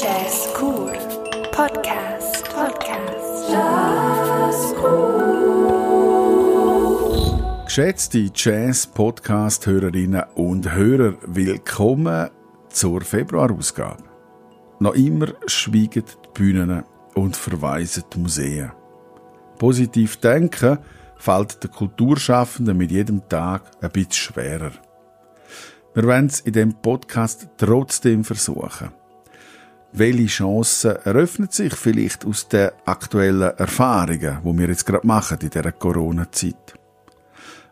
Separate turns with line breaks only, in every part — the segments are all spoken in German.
Jazz Cool Podcast. Podcast. Jazz Cool.
Geschätzte Jazz-Podcast-Hörerinnen und Hörer, willkommen zur Februarausgabe. Noch immer schweigen die Bühnen und verweisen die Museen. Positiv denken fällt den Kulturschaffenden mit jedem Tag ein bisschen schwerer. Wir wollen es in diesem Podcast trotzdem versuchen. Welche Chancen eröffnen sich vielleicht aus den aktuellen Erfahrungen, die wir jetzt gerade machen in dieser Corona-Zeit?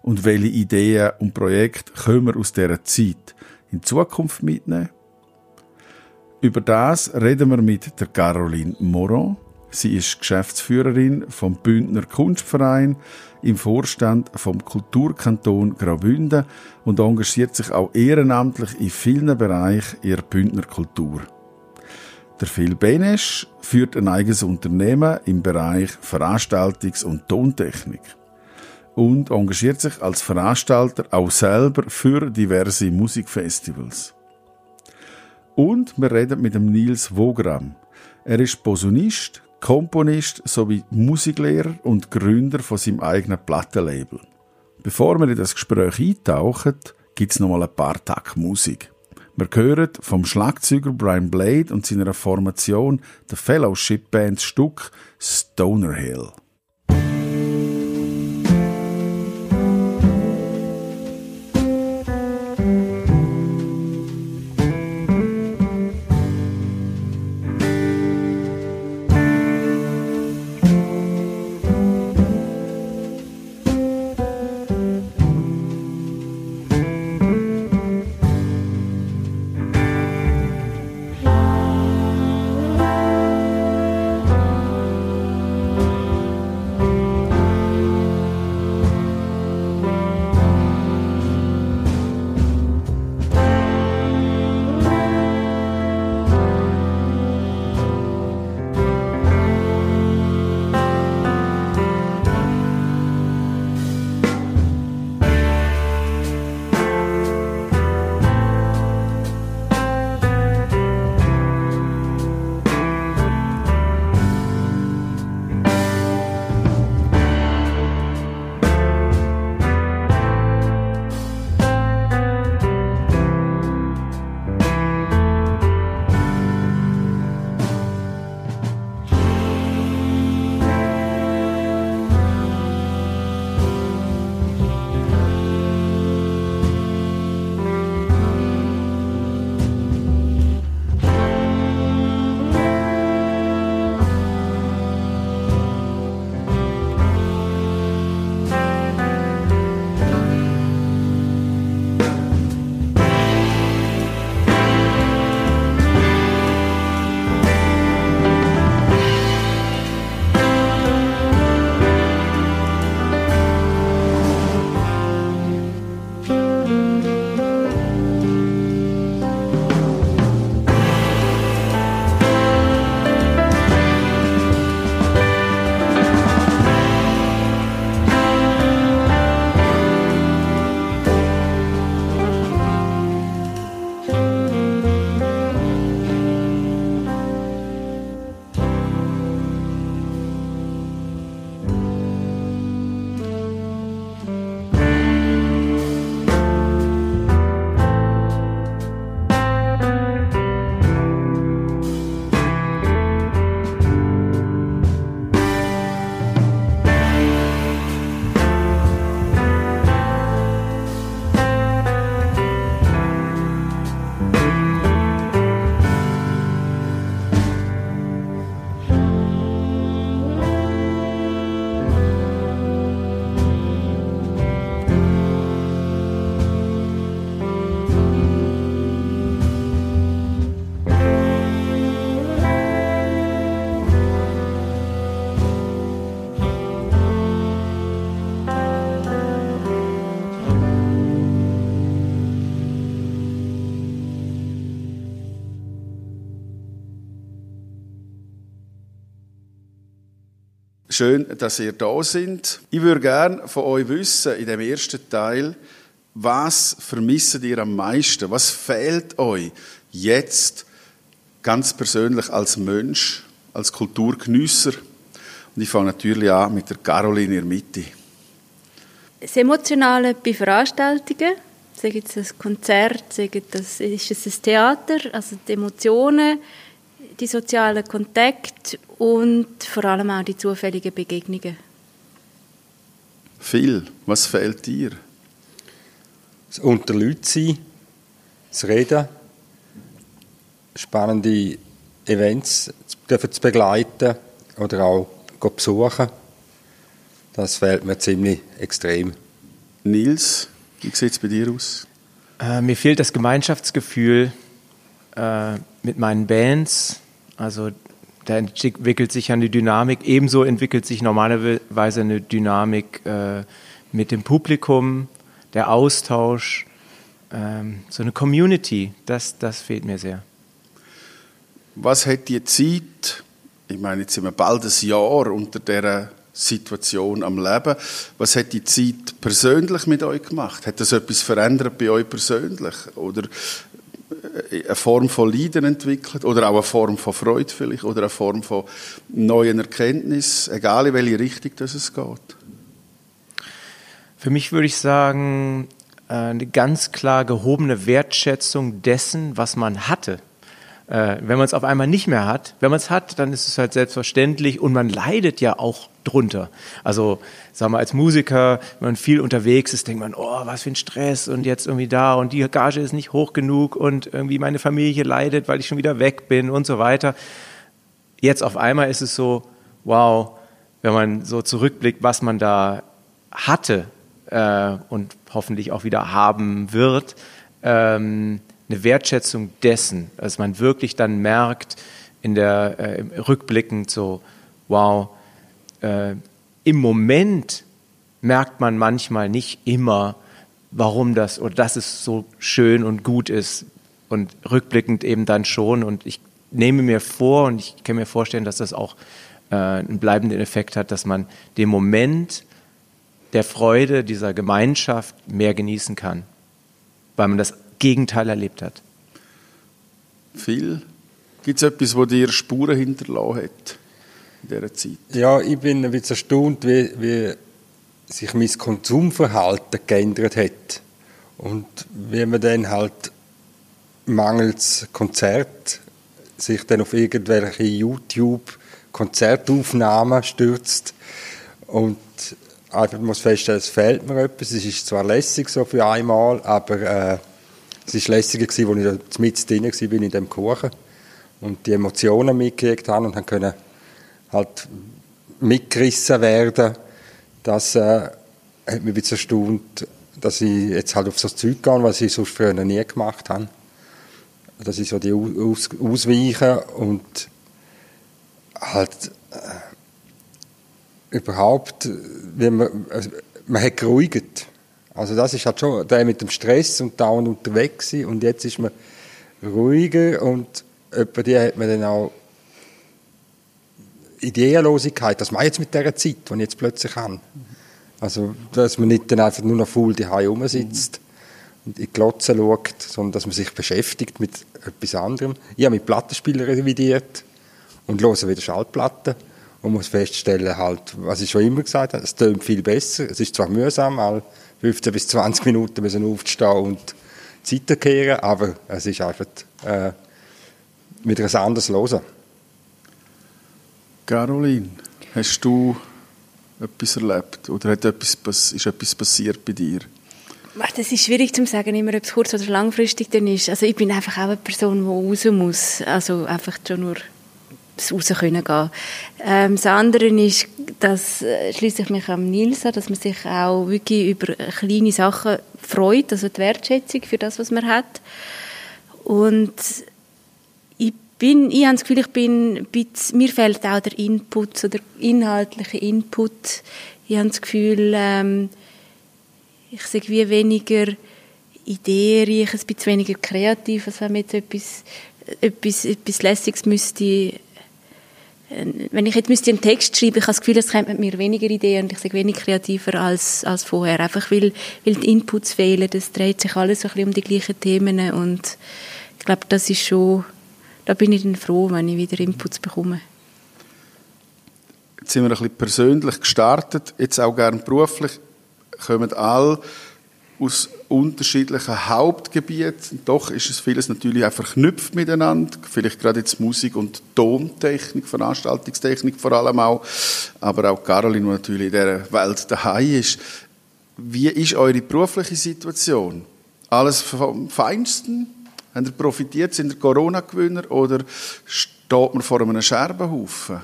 Und welche Ideen und Projekte können wir aus dieser Zeit in Zukunft mitnehmen? Über das reden wir mit der Caroline Moron. Sie ist Geschäftsführerin vom Bündner Kunstverein im Vorstand vom Kulturkanton Graubünden und engagiert sich auch ehrenamtlich in vielen Bereichen ihrer Bündner Kultur. Der Phil Benesch führt ein eigenes Unternehmen im Bereich Veranstaltungs- und Tontechnik und engagiert sich als Veranstalter auch selber für diverse Musikfestivals. Und wir reden mit dem Nils Wogram. Er ist Posaunist, Komponist sowie Musiklehrer und Gründer von seinem eigenen Plattenlabel. Bevor wir in das Gespräch eintauchen, gibt es noch mal ein paar Tage Musik. Wir hören vom Schlagzeuger Brian Blade und seiner Formation der Fellowship Band Stück Stoner Hill. Schön, dass ihr da sind. Ich würde gerne von euch wissen, in dem ersten Teil, was vermisst ihr am meisten? Was fehlt euch jetzt ganz persönlich als Mensch, als Kulturgenüsser. Und ich fange natürlich an mit der Caroline in der Mitte.
Das Emotionale bei Veranstaltungen, sagen es ein Konzert, ist es ein Theater, also die Emotionen, die sozialen Kontakte und vor allem auch die zufälligen Begegnungen.
Viel. Was fehlt dir?
Das unter Leuten sein, das Reden, spannende Events zu begleiten oder auch besuchen. Das fehlt mir ziemlich extrem.
Nils, wie sieht es bei dir aus?
Äh, mir fehlt das Gemeinschaftsgefühl äh, mit meinen Bands. Also da entwickelt sich eine Dynamik. Ebenso entwickelt sich normalerweise eine Dynamik äh, mit dem Publikum, der Austausch, ähm, so eine Community. Das, das fehlt mir sehr.
Was hat die Zeit, ich meine, jetzt sind wir bald ein Jahr unter dieser Situation am Leben, was hat die Zeit persönlich mit euch gemacht? Hat das etwas verändert bei euch persönlich? Oder eine Form von Leiden entwickelt oder auch eine Form von Freude vielleicht oder eine Form von neuen Erkenntnis, egal in welche Richtung das es geht?
Für mich würde ich sagen, äh, eine ganz klar gehobene Wertschätzung dessen, was man hatte. Äh, wenn man es auf einmal nicht mehr hat, wenn man es hat, dann ist es halt selbstverständlich und man leidet ja auch drunter. Also, sagen wir, als Musiker, wenn man viel unterwegs ist, denkt man, oh, was für ein Stress und jetzt irgendwie da und die Gage ist nicht hoch genug und irgendwie meine Familie leidet, weil ich schon wieder weg bin und so weiter. Jetzt auf einmal ist es so, wow, wenn man so zurückblickt, was man da hatte äh, und hoffentlich auch wieder haben wird, ähm, eine Wertschätzung dessen, dass man wirklich dann merkt, in der äh, rückblickend so, wow, äh, im Moment merkt man manchmal nicht immer, warum das oder dass es so schön und gut ist und rückblickend eben dann schon und ich nehme mir vor und ich kann mir vorstellen, dass das auch äh, einen bleibenden Effekt hat, dass man den Moment der Freude dieser Gemeinschaft mehr genießen kann, weil man das Gegenteil erlebt hat.
Viel? Gibt es etwas, wo dir Spuren hinterlassen hat in dieser Zeit?
Ja, ich bin ein bisschen erstaunt, wie, wie sich mein Konsumverhalten geändert hat. Und wie man dann halt mangels Konzert sich dann auf irgendwelche YouTube-Konzertaufnahmen stürzt und einfach muss feststellen, es fehlt mir etwas. Es ist zwar lässig so für einmal, aber äh, es war lässiger, als ich mit drin war in dem Kuchen und die Emotionen mitgekriegt habe und können halt mitgerissen werden. Das äh, hat mich ein erstaunt, dass ich jetzt halt auf so Zeug gehe, was ich sonst früher nie gemacht habe. Dass ich so die Aus Ausweichen und halt äh, überhaupt, wie man, also, man hat geruhigt. Also das ist halt schon der mit dem Stress und dauernd unterwegs und jetzt ist man ruhiger und etwa die hat man dann auch Ideenlosigkeit, das mache ich jetzt mit dieser Zeit, die ich jetzt plötzlich habe. Also, dass man nicht dann einfach nur noch faul daheim rumsitzt und in die Glotze schaut, sondern dass man sich beschäftigt mit etwas anderem. Ich habe mit Plattenspieler revidiert und höre wieder Schallplatten und muss feststellen, halt, was ich schon immer gesagt habe, es tönt viel besser. Es ist zwar mühsam, all 15 bis 20 Minuten müssen aufstehen und Zeit kehren, aber es ist einfach äh, wieder ein anderes Hören.
Caroline, hast du etwas erlebt oder hat etwas, ist etwas passiert bei dir?
Das ist schwierig zu sagen, immer ob es kurz- oder langfristig dann ist. Also ich bin einfach auch eine Person, die raus muss. Also einfach schon nur raus können gehen. Ähm, das andere ist, dass äh, schließe ich mich am Nils an, dass man sich auch wirklich über kleine Sachen freut, also die Wertschätzung für das, was man hat. Und bin, ich habe das Gefühl, ich bin, mir fehlt auch der Input, so der inhaltliche Input. Ich habe das Gefühl, ähm, ich sage wie weniger ideenreich, ein bisschen weniger kreativ, als wenn man jetzt etwas, etwas, etwas Lässiges müsste wenn ich jetzt müsste einen Text schreiben, ich habe das Gefühl, es kommt mit mir weniger Ideen und ich sage weniger kreativer als, als vorher. Einfach weil, weil die Inputs fehlen, es dreht sich alles so ein bisschen um die gleichen Themen und ich glaube, das ist schon, da bin ich dann froh, wenn ich wieder Inputs bekomme.
Jetzt sind wir ein bisschen persönlich gestartet, jetzt auch gerne beruflich, kommen alle aus unterschiedlichen Hauptgebieten. Doch ist es vieles natürlich auch verknüpft miteinander. Vielleicht gerade jetzt Musik und Tontechnik, Veranstaltungstechnik vor allem auch. Aber auch Caroline, die natürlich in dieser Welt daheim ist. Wie ist eure berufliche Situation? Alles vom Feinsten? Habt ihr profitiert? Sind ihr Corona-Gewinner? Oder steht man vor einem Scherbenhaufen?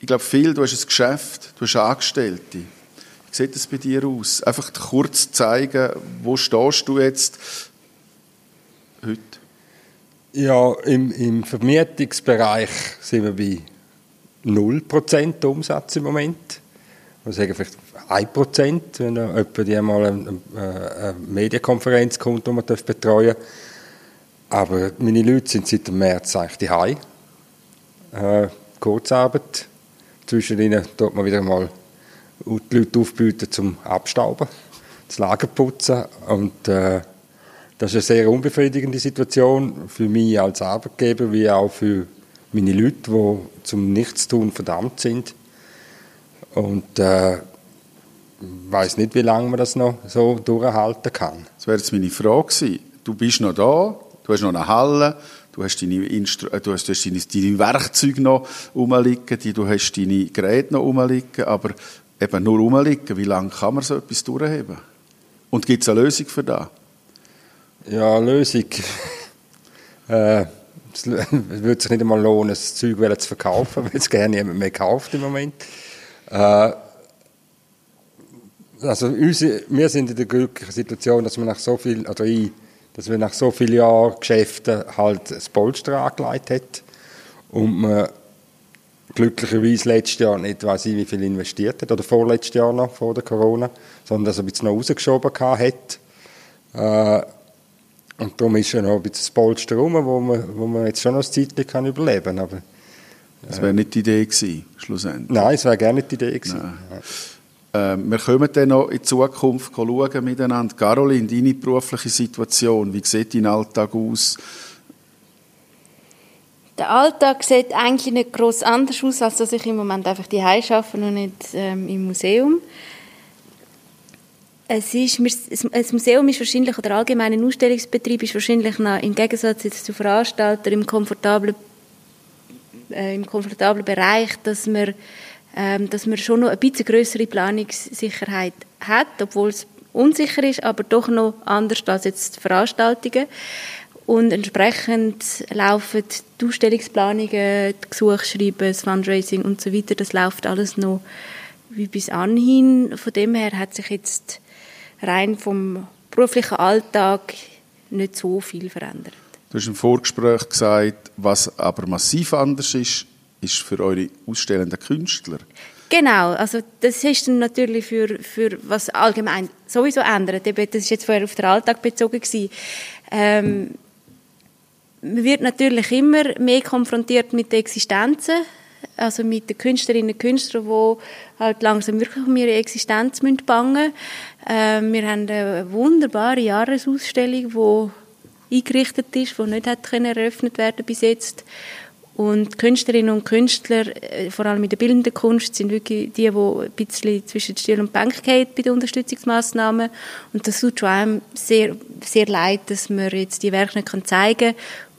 Ich glaube, viel, du hast ein Geschäft, du hast Angestellte sieht es bei dir aus? Einfach kurz zeigen, wo stehst du jetzt heute?
Ja, im, im Vermietungsbereich sind wir bei 0% Umsatz im Moment. Ich sagen vielleicht 1%, wenn jemand einmal eine, eine Medienkonferenz kommt, die man betreuen darf. Aber meine Leute sind seit dem März eigentlich die äh, Kurzarbeit. Zwischen ihnen tut man wieder mal die Leute aufbieten zum Abstauben, das Lager putzen und äh, das ist eine sehr unbefriedigende Situation für mich als Arbeitgeber, wie auch für meine Leute, die zum Nichtstun verdammt sind. Und äh, weiß nicht, wie lange man das noch so durchhalten kann.
Das wäre jetzt meine Frage gewesen. Du bist noch da, du hast noch eine Halle, du hast deine, Instru äh, du hast, deine, deine Werkzeuge noch rumliegen, du hast deine Geräte noch rumliegen, aber eben nur rumliegen. Wie lange kann man so etwas durchheben? Und gibt es eine Lösung für das?
Ja, Lösung. äh, es würde sich nicht einmal lohnen, das Zeug zu verkaufen, weil es gerne jemand mehr kauft im Moment. Äh, also unsere, wir sind in der glücklichen Situation, dass wir nach so viel, oder ich, dass wir nach so vielen Jahren Geschäften halt das Polster angelegt hat und man glücklicherweise letztes Jahr nicht, weiß ich, wie viel investiert hat, oder vorletztes Jahr noch, vor der Corona, sondern dass er ein bisschen noch rausgeschoben hat. Äh, und darum ist ja noch ein bisschen das Polster rum, wo man, wo man jetzt schon noch ein Zeitchen kann überleben kann.
das wäre nicht die Idee gewesen, schlussendlich.
Nein, es wäre gerne nicht die Idee gewesen.
Ja. Äh, wir kommen dann noch in Zukunft schauen miteinander. Caroline, deine berufliche Situation, wie sieht dein Alltag aus?
Der Alltag sieht eigentlich nicht groß anders aus, als dass ich im Moment einfach die arbeite und nicht ähm, im Museum. Es ist, ein Museum ist wahrscheinlich, oder allgemein ein Ausstellungsbetrieb ist wahrscheinlich noch, im Gegensatz zu Veranstaltern im komfortablen, äh, im komfortablen Bereich, dass man, ähm, dass man schon noch ein bisschen größere Planungssicherheit hat, obwohl es unsicher ist, aber doch noch anders als jetzt Veranstaltungen. Und entsprechend laufen die Ausstellungsplanungen, die Gesuchsschreiben, das Fundraising und so weiter, das läuft alles noch wie bis anhin. Von dem her hat sich jetzt rein vom beruflichen Alltag nicht so viel verändert.
Du hast im Vorgespräch gesagt, was aber massiv anders ist, ist für eure ausstellenden Künstler.
Genau, also das ist dann natürlich für, für was allgemein sowieso ändert. Das ist jetzt vorher auf den Alltag bezogen. Ähm, man wird natürlich immer mehr konfrontiert mit den Existenzen, also mit den Künstlerinnen und Künstlern, die halt langsam wirklich um ihre Existenz bangen. Ähm, wir haben eine wunderbare Jahresausstellung, die eingerichtet ist, die nicht hat eröffnet werden bis jetzt. Und Künstlerinnen und Künstler, äh, vor allem in der bildenden Kunst, sind wirklich die, die ein bisschen zwischen Stil und Bank gehen bei den Unterstützungsmaßnahmen. Und das tut schon einem sehr, sehr leid, dass man jetzt die Werke nicht zeigen kann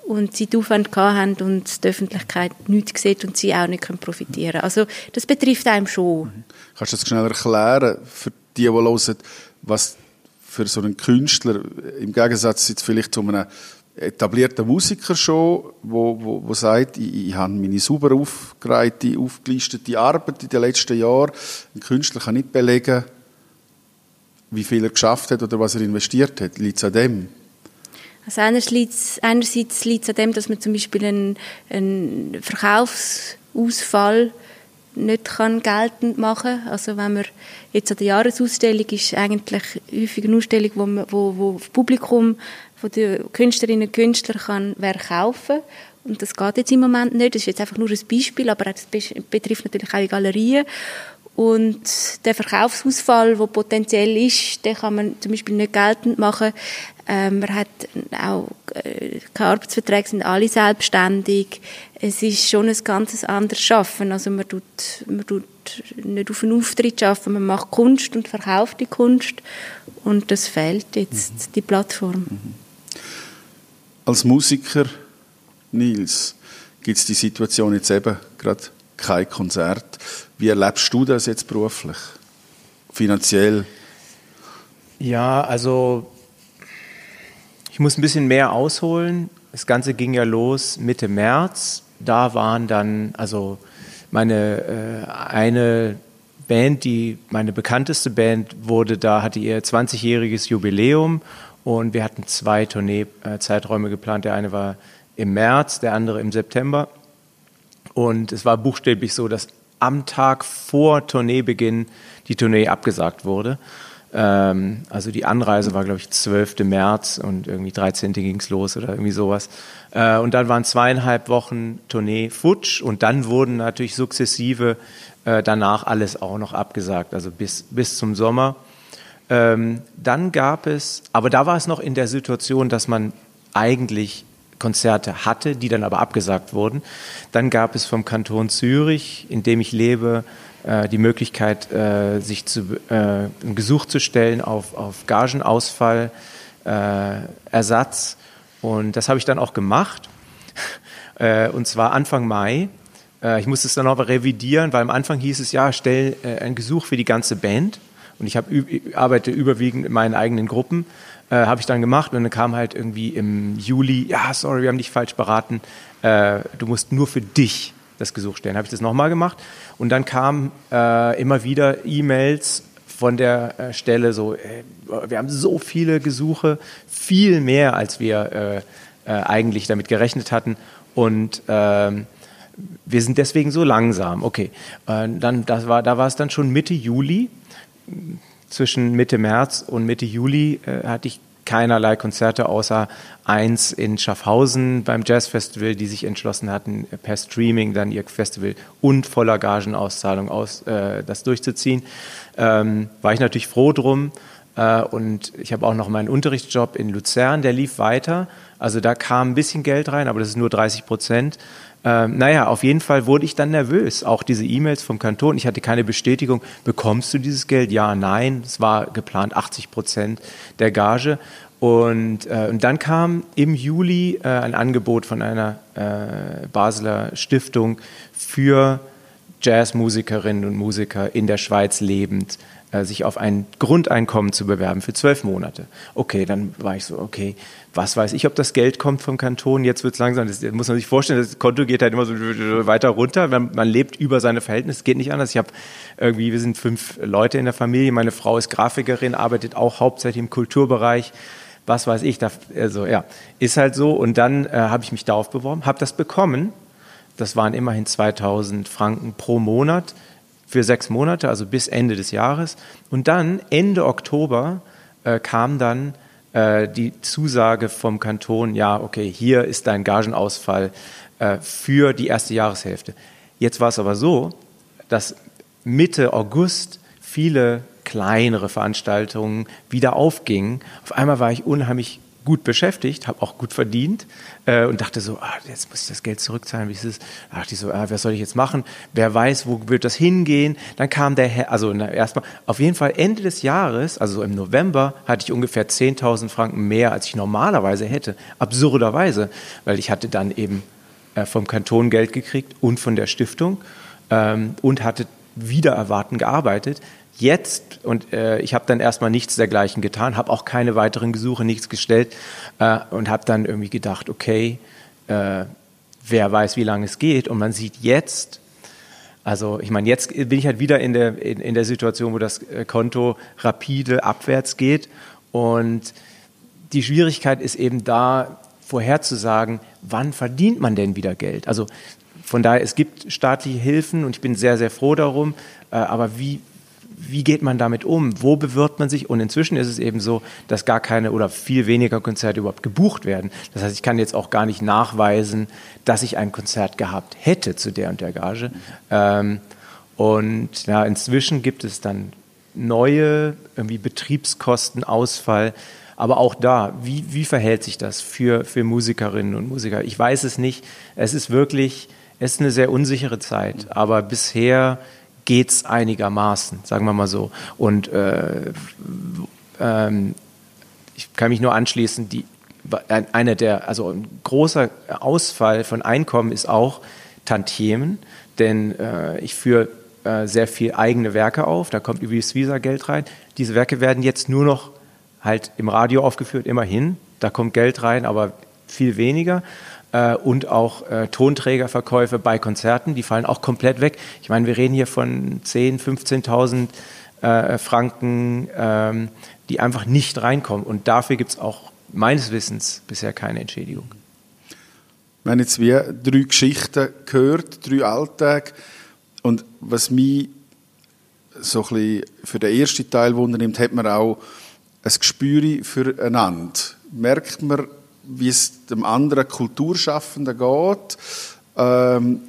und sie die Aufwand haben und die Öffentlichkeit nichts sieht und sie auch nicht profitieren können. Also das betrifft einem schon. Mhm.
Kannst du das schnell erklären für die, die hören, was für so einen Künstler im Gegensatz jetzt vielleicht zu einem etablierten Musiker schon, wo, wo, wo sagt, ich, ich habe meine sauber aufgereihte, aufgelistete Arbeit in den letzten Jahren. Ein Künstler kann nicht belegen, wie viel er geschafft hat oder was er investiert hat. Liegt es an dem?
Also einerseits, einerseits liegt es an dem, dass man zum Beispiel einen, einen Verkaufsausfall nicht kann geltend machen kann. Also wenn man jetzt an der Jahresausstellung ist eigentlich häufig eine Ausstellung, wo, man, wo, wo das Publikum von den Künstlerinnen und Künstlern kann wer kaufen und das geht jetzt im Moment nicht. Das ist jetzt einfach nur ein Beispiel, aber das betrifft natürlich auch die Galerien. Und der Verkaufsausfall, der potenziell ist, den kann man zum Beispiel nicht geltend machen. Ähm, man hat auch äh, keine Arbeitsverträge, sind alle selbstständig. Es ist schon ein ganz anderes Schaffen. Also man tut, man tut nicht auf einen Auftritt schaffen, man macht Kunst und verkauft die Kunst. Und das fehlt jetzt, mhm. die Plattform. Mhm.
Als Musiker, Nils, gibt es die Situation jetzt eben gerade kein Konzert. Wie erlebst du das jetzt beruflich? Finanziell?
Ja, also ich muss ein bisschen mehr ausholen. Das Ganze ging ja los Mitte März. Da waren dann, also meine äh, eine Band, die meine bekannteste Band wurde, da hatte ihr 20-jähriges Jubiläum und wir hatten zwei Tournee-Zeiträume geplant. Der eine war im März, der andere im September. Und es war buchstäblich so, dass am Tag vor Tourneebeginn die Tournee abgesagt wurde. Ähm, also die Anreise war, glaube ich, 12. März und irgendwie 13. ging es los oder irgendwie sowas. Äh, und dann waren zweieinhalb Wochen Tournee futsch und dann wurden natürlich sukzessive äh, danach alles auch noch abgesagt, also bis, bis zum Sommer. Ähm, dann gab es, aber da war es noch in der Situation, dass man eigentlich Konzerte hatte, die dann aber abgesagt wurden. Dann gab es vom Kanton Zürich, in dem ich lebe, äh, die Möglichkeit, äh, sich zu, äh, ein Gesuch zu stellen auf, auf Gagenausfall, Ersatz. Und das habe ich dann auch gemacht. und zwar Anfang Mai. ich musste es dann aber revidieren, weil am Anfang hieß es, ja, stell ein Gesuch für die ganze Band. Und ich hab, arbeite überwiegend in meinen eigenen Gruppen. Äh, habe ich dann gemacht und dann kam halt irgendwie im Juli, ja, sorry, wir haben dich falsch beraten, äh, du musst nur für dich das Gesuch stellen. Habe ich das nochmal gemacht und dann kamen äh, immer wieder E-Mails von der äh, Stelle so, äh, wir haben so viele Gesuche, viel mehr, als wir äh, eigentlich damit gerechnet hatten und ähm, wir sind deswegen so langsam. Okay, dann das war, da war es dann schon Mitte Juli zwischen Mitte März und Mitte Juli äh, hatte ich keinerlei Konzerte außer eins in Schaffhausen beim Jazzfestival, die sich entschlossen hatten, per Streaming dann ihr Festival und voller Gagenauszahlung aus, äh, das durchzuziehen. Ähm, war ich natürlich froh drum. Äh, und ich habe auch noch meinen Unterrichtsjob in Luzern, der lief weiter. Also da kam ein bisschen Geld rein, aber das ist nur 30 Prozent. Ähm, naja, auf jeden Fall wurde ich dann nervös. Auch diese E-Mails vom Kanton. Ich hatte keine Bestätigung. Bekommst du dieses Geld? Ja, nein. Es war geplant 80 Prozent der Gage. Und, äh, und dann kam im Juli äh, ein Angebot von einer äh, Basler Stiftung für Jazzmusikerinnen und Musiker in der Schweiz lebend äh, sich auf ein Grundeinkommen zu bewerben für zwölf Monate. Okay, dann war ich so, okay, was weiß ich, ob das Geld kommt vom Kanton, jetzt wird es langsam, das muss man sich vorstellen, das Konto geht halt immer so weiter runter, man, man lebt über seine Verhältnisse, geht nicht anders. Ich habe irgendwie, wir sind fünf Leute in der Familie, meine Frau ist Grafikerin, arbeitet auch hauptsächlich im Kulturbereich, was weiß ich, da, also ja, ist halt so. Und dann äh, habe ich mich darauf beworben, habe das bekommen, das waren immerhin 2000 Franken pro Monat, für sechs Monate, also bis Ende des Jahres. Und dann, Ende Oktober, äh, kam dann äh, die Zusage vom Kanton, ja, okay, hier ist dein Gagenausfall äh, für die erste Jahreshälfte. Jetzt war es aber so, dass Mitte August viele kleinere Veranstaltungen wieder aufgingen. Auf einmal war ich unheimlich gut beschäftigt, habe auch gut verdient äh, und dachte so, ah, jetzt muss ich das Geld zurückzahlen. Wie ist es? Da dachte ich so, ah, was soll ich jetzt machen? Wer weiß, wo wird das hingehen? Dann kam der, Herr, also erstmal, auf jeden Fall Ende des Jahres, also im November, hatte ich ungefähr 10.000 Franken mehr, als ich normalerweise hätte. Absurderweise, weil ich hatte dann eben äh, vom Kanton Geld gekriegt und von der Stiftung ähm, und hatte wieder erwarten gearbeitet jetzt, und äh, ich habe dann erstmal nichts dergleichen getan, habe auch keine weiteren Gesuche, nichts gestellt äh, und habe dann irgendwie gedacht, okay, äh, wer weiß, wie lange es geht. Und man sieht jetzt, also ich meine, jetzt bin ich halt wieder in der, in, in der Situation, wo das äh, Konto rapide abwärts geht. Und die Schwierigkeit ist eben da, vorherzusagen, wann verdient man denn wieder Geld? Also von daher, es gibt staatliche Hilfen und ich bin sehr, sehr froh darum. Äh, aber wie, wie geht man damit um? Wo bewirbt man sich? Und inzwischen ist es eben so, dass gar keine oder viel weniger Konzerte überhaupt gebucht werden. Das heißt, ich kann jetzt auch gar nicht nachweisen, dass ich ein Konzert gehabt hätte zu der und der Gage. Ähm, Und ja, inzwischen gibt es dann neue irgendwie Betriebskostenausfall. Aber auch da, wie, wie verhält sich das für, für Musikerinnen und Musiker? Ich weiß es nicht. Es ist wirklich, es ist eine sehr unsichere Zeit. Aber bisher geht es einigermaßen, sagen wir mal so. Und äh, ähm, ich kann mich nur anschließen, die, einer der, also ein großer Ausfall von Einkommen ist auch Tantiemen, denn äh, ich führe äh, sehr viel eigene Werke auf, da kommt über das Visa Geld rein. Diese Werke werden jetzt nur noch halt im Radio aufgeführt, immerhin, da kommt Geld rein, aber viel weniger äh, und auch äh, Tonträgerverkäufe bei Konzerten, die fallen auch komplett weg. Ich meine, wir reden hier von 10.000, 15.000 äh, Franken, ähm, die einfach nicht reinkommen. Und dafür gibt es auch meines Wissens bisher keine Entschädigung.
Wir haben jetzt wie drei Geschichten gehört, drei Alltage. Und was mich so ein bisschen für den ersten Teil wundernimmt, hat man auch ein Gespür füreinander. Merkt man, wie es dem anderen Kulturschaffenden geht. Ähm,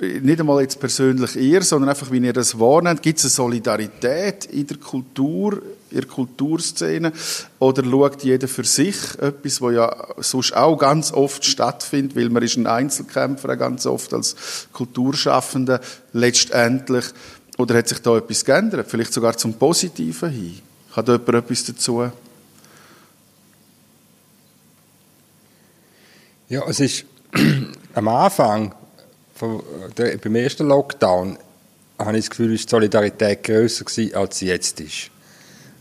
nicht einmal jetzt persönlich ihr, sondern einfach, wie ihr das wahrnehmt. Gibt es eine Solidarität in der Kultur, in der Kulturszene? Oder schaut jeder für sich etwas, was ja sonst auch ganz oft stattfindet, weil man ist ein Einzelkämpfer ganz oft als Kulturschaffender letztendlich. Oder hat sich da etwas geändert? Vielleicht sogar zum Positiven hin? Hat jemand etwas dazu?
Ja, es ist am Anfang, beim ersten Lockdown, habe ich das Gefühl, ist die Solidarität grösser gewesen, als sie jetzt ist.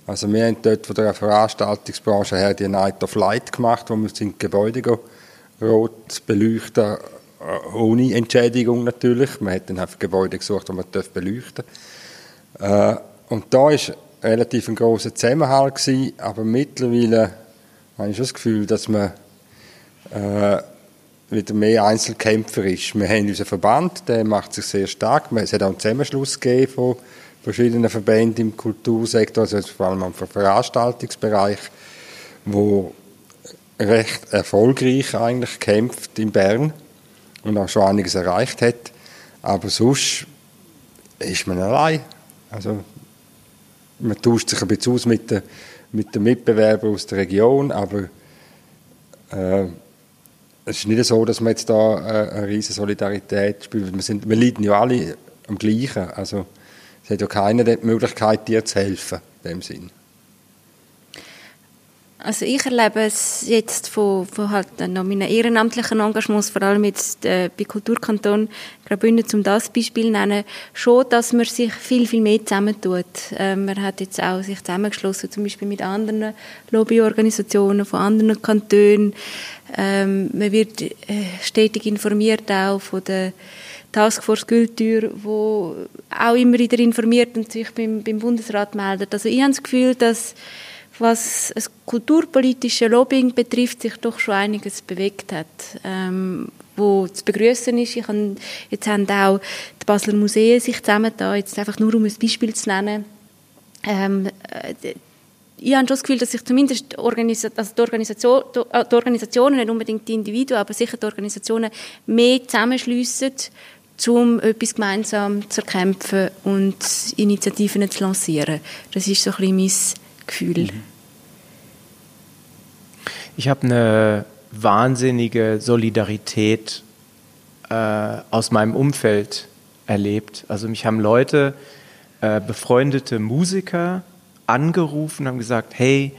Also wir haben dort von der Veranstaltungsbranche her die Night of Light gemacht, wo wir sind Gebäude rot beleuchten, äh, ohne Entschädigung natürlich. Man hat dann einfach Gebäude gesucht, die man beleuchten darf. Äh, und da war relativ ein großer Zusammenhalt gewesen, aber mittlerweile habe ich schon das Gefühl, dass man äh, wieder mehr Einzelkämpfer ist. Wir haben unseren Verband, der macht sich sehr stark. Es hat auch einen Zusammenschluss gegeben von verschiedenen Verbänden im Kultursektor, also vor allem im Veranstaltungsbereich, wo recht erfolgreich eigentlich kämpft in Bern und auch schon einiges erreicht hat. Aber sonst ist man allein. Also man tauscht sich ein bisschen aus mit den, mit Mitbewerbern aus der Region, aber äh, es ist nicht so, dass man jetzt da äh, eine riesige Solidarität spürt. Wir, sind, wir leiden ja alle am Gleichen. Also es hat ja keiner die Möglichkeit, dir zu helfen, in dem Sinn.
Also ich erlebe es jetzt von, von halt noch meinen ehrenamtlichen Engagements, vor allem jetzt äh, bei Kulturkanton Graubünden, um das Beispiel zu nennen, schon, dass man sich viel, viel mehr zusammentut. Äh, man hat jetzt auch sich zusammengeschlossen, zum Beispiel mit anderen Lobbyorganisationen von anderen Kantonen. Ähm, man wird äh, stetig informiert auch von der Taskforce Kultur, wo auch immer wieder informiert und sich beim, beim Bundesrat meldet. Also ich habe das Gefühl, dass was das kulturpolitische Lobbying betrifft, sich doch schon einiges bewegt hat. Ähm, wo zu begrüßen ist. Ich habe, jetzt haben auch die Basler Museen sich zusammen da, jetzt einfach nur um ein Beispiel zu nennen. Ähm, äh, ich habe schon das Gefühl, dass sich zumindest Organisa also die, Organisation, die Organisationen, nicht unbedingt die Individuen, aber sicher die Organisationen mehr zusammenschliessen, um etwas gemeinsam zu erkämpfen und Initiativen zu lancieren. Das ist so ein bisschen Gefühl. Mhm.
Ich habe eine wahnsinnige Solidarität äh, aus meinem Umfeld erlebt. Also mich haben Leute, äh, befreundete Musiker, angerufen, haben gesagt, hey,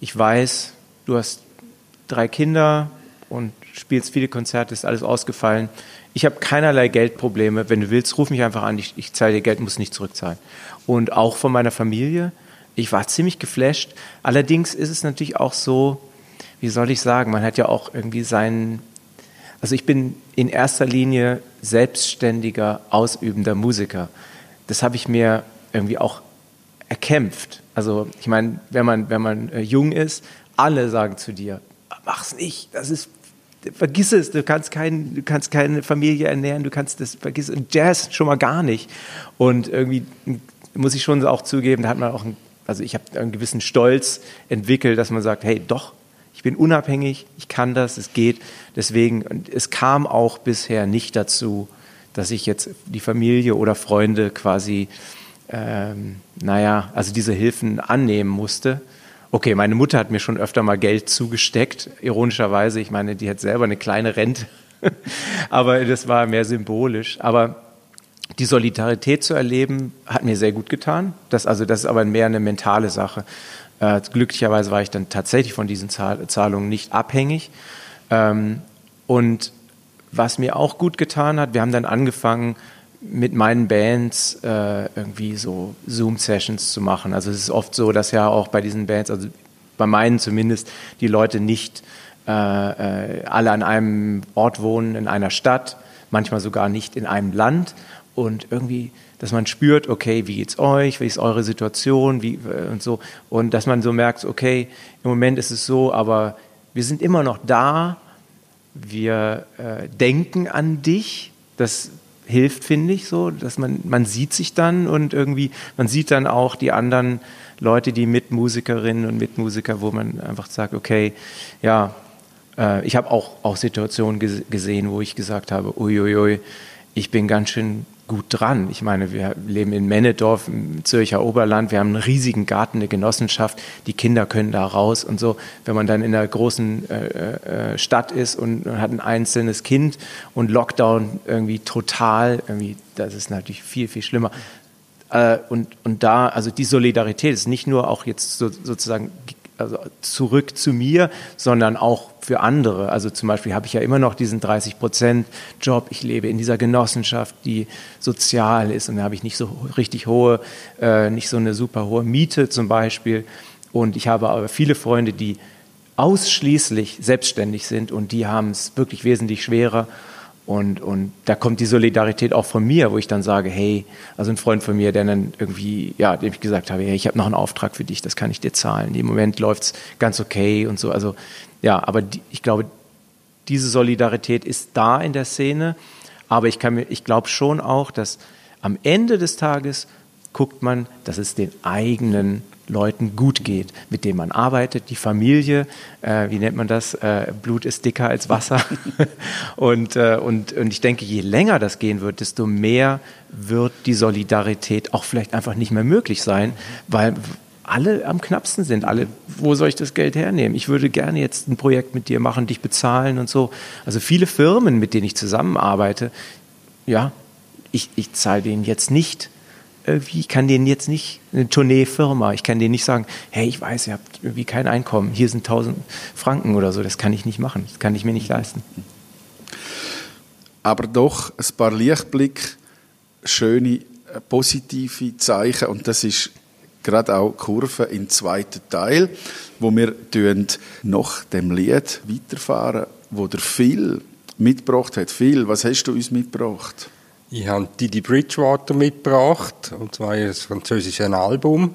ich weiß, du hast drei Kinder und spielst viele Konzerte, ist alles ausgefallen. Ich habe keinerlei Geldprobleme. Wenn du willst, ruf mich einfach an. Ich, ich zahle dir Geld, muss nicht zurückzahlen. Und auch von meiner Familie ich war ziemlich geflasht. Allerdings ist es natürlich auch so, wie soll ich sagen, man hat ja auch irgendwie seinen, also ich bin in erster Linie selbstständiger, ausübender Musiker. Das habe ich mir irgendwie auch erkämpft. Also ich meine, wenn man, wenn man äh, jung ist, alle sagen zu dir, mach's nicht, das ist vergiss es, du kannst, kein, du kannst keine Familie ernähren, du kannst das, vergiss Jazz schon mal gar nicht. Und irgendwie muss ich schon auch zugeben, da hat man auch ein also ich habe einen gewissen Stolz entwickelt, dass man sagt, hey, doch, ich bin unabhängig, ich kann das, es geht. Deswegen, und es kam auch bisher nicht dazu, dass ich jetzt die Familie oder Freunde quasi, ähm, naja, also diese Hilfen annehmen musste. Okay, meine Mutter hat mir schon öfter mal Geld zugesteckt, ironischerweise. Ich meine, die hat selber eine kleine Rente, aber das war mehr symbolisch. Aber die Solidarität zu erleben, hat mir sehr gut getan. Das, also, das ist aber mehr eine mentale Sache. Äh, glücklicherweise war ich dann tatsächlich von diesen Zahl Zahlungen nicht abhängig. Ähm, und was mir auch gut getan hat, wir haben dann angefangen, mit meinen Bands äh, irgendwie so Zoom-Sessions zu machen. Also es ist oft so, dass ja auch bei diesen Bands, also bei meinen zumindest, die Leute nicht äh, äh, alle an einem Ort wohnen, in einer Stadt, manchmal sogar nicht in einem Land und irgendwie, dass man spürt, okay, wie geht's euch, wie ist eure Situation, wie äh, und so. Und dass man so merkt, okay, im Moment ist es so, aber wir sind immer noch da, wir äh, denken an dich, das hilft, finde ich, so, dass man, man sieht sich dann und irgendwie, man sieht dann auch die anderen Leute, die Mitmusikerinnen und Mitmusiker, wo man einfach sagt, okay, ja, äh, ich habe auch, auch Situationen gesehen, wo ich gesagt habe, uiuiui, ich bin ganz schön gut dran. Ich meine, wir leben in Männedorf im Zürcher Oberland, wir haben einen riesigen Garten, eine Genossenschaft, die Kinder können da raus und so. Wenn man dann in einer großen äh, äh, Stadt ist und hat ein einzelnes Kind und Lockdown irgendwie total, irgendwie, das ist natürlich viel, viel schlimmer. Äh, und, und da, also die Solidarität ist nicht nur auch jetzt so, sozusagen also zurück zu mir, sondern auch für andere. Also zum Beispiel habe ich ja immer noch diesen 30 Prozent Job. Ich lebe in dieser Genossenschaft, die sozial ist und da habe ich nicht so richtig hohe, äh, nicht so eine super hohe Miete zum Beispiel. Und ich habe aber viele Freunde, die ausschließlich selbstständig sind und die haben es wirklich wesentlich schwerer. Und, und da kommt die Solidarität auch von mir, wo ich dann sage, hey, also ein Freund von mir, der dann irgendwie, ja, dem ich gesagt habe, hey, ich habe noch einen Auftrag für dich, das kann ich dir zahlen. Im Moment läuft es ganz okay und so. Also ja, aber die, ich glaube, diese Solidarität ist da in der Szene. Aber ich, kann ich glaube schon auch, dass am Ende des Tages guckt man, dass es den eigenen Leuten gut geht, mit denen man arbeitet, die Familie, äh, wie nennt man das? Äh, Blut ist dicker als Wasser. und, äh, und, und ich denke, je länger das gehen wird, desto mehr wird die Solidarität auch vielleicht einfach nicht mehr möglich sein, weil alle am knappsten sind. Alle, wo soll ich das Geld hernehmen? Ich würde gerne jetzt ein Projekt mit dir machen, dich bezahlen und so. Also viele Firmen, mit denen ich zusammenarbeite, ja, ich, ich zahle denen jetzt nicht irgendwie, ich kann denen jetzt nicht, eine Tourneefirma, ich kann denen nicht sagen, hey, ich weiß, ihr habt irgendwie kein Einkommen, hier sind 1000 Franken oder so, das kann ich nicht machen, das kann ich mir nicht leisten.
Aber doch ein paar Lichtblicke, schöne, äh, positive Zeichen und das ist gerade auch Kurve im zweiten Teil, wo wir nach dem Lied weiterfahren, wo der Phil mitgebracht hat. Phil, was hast du uns mitgebracht?
Ich habe Didi Bridgewater mitgebracht, und zwar ein französisches Album.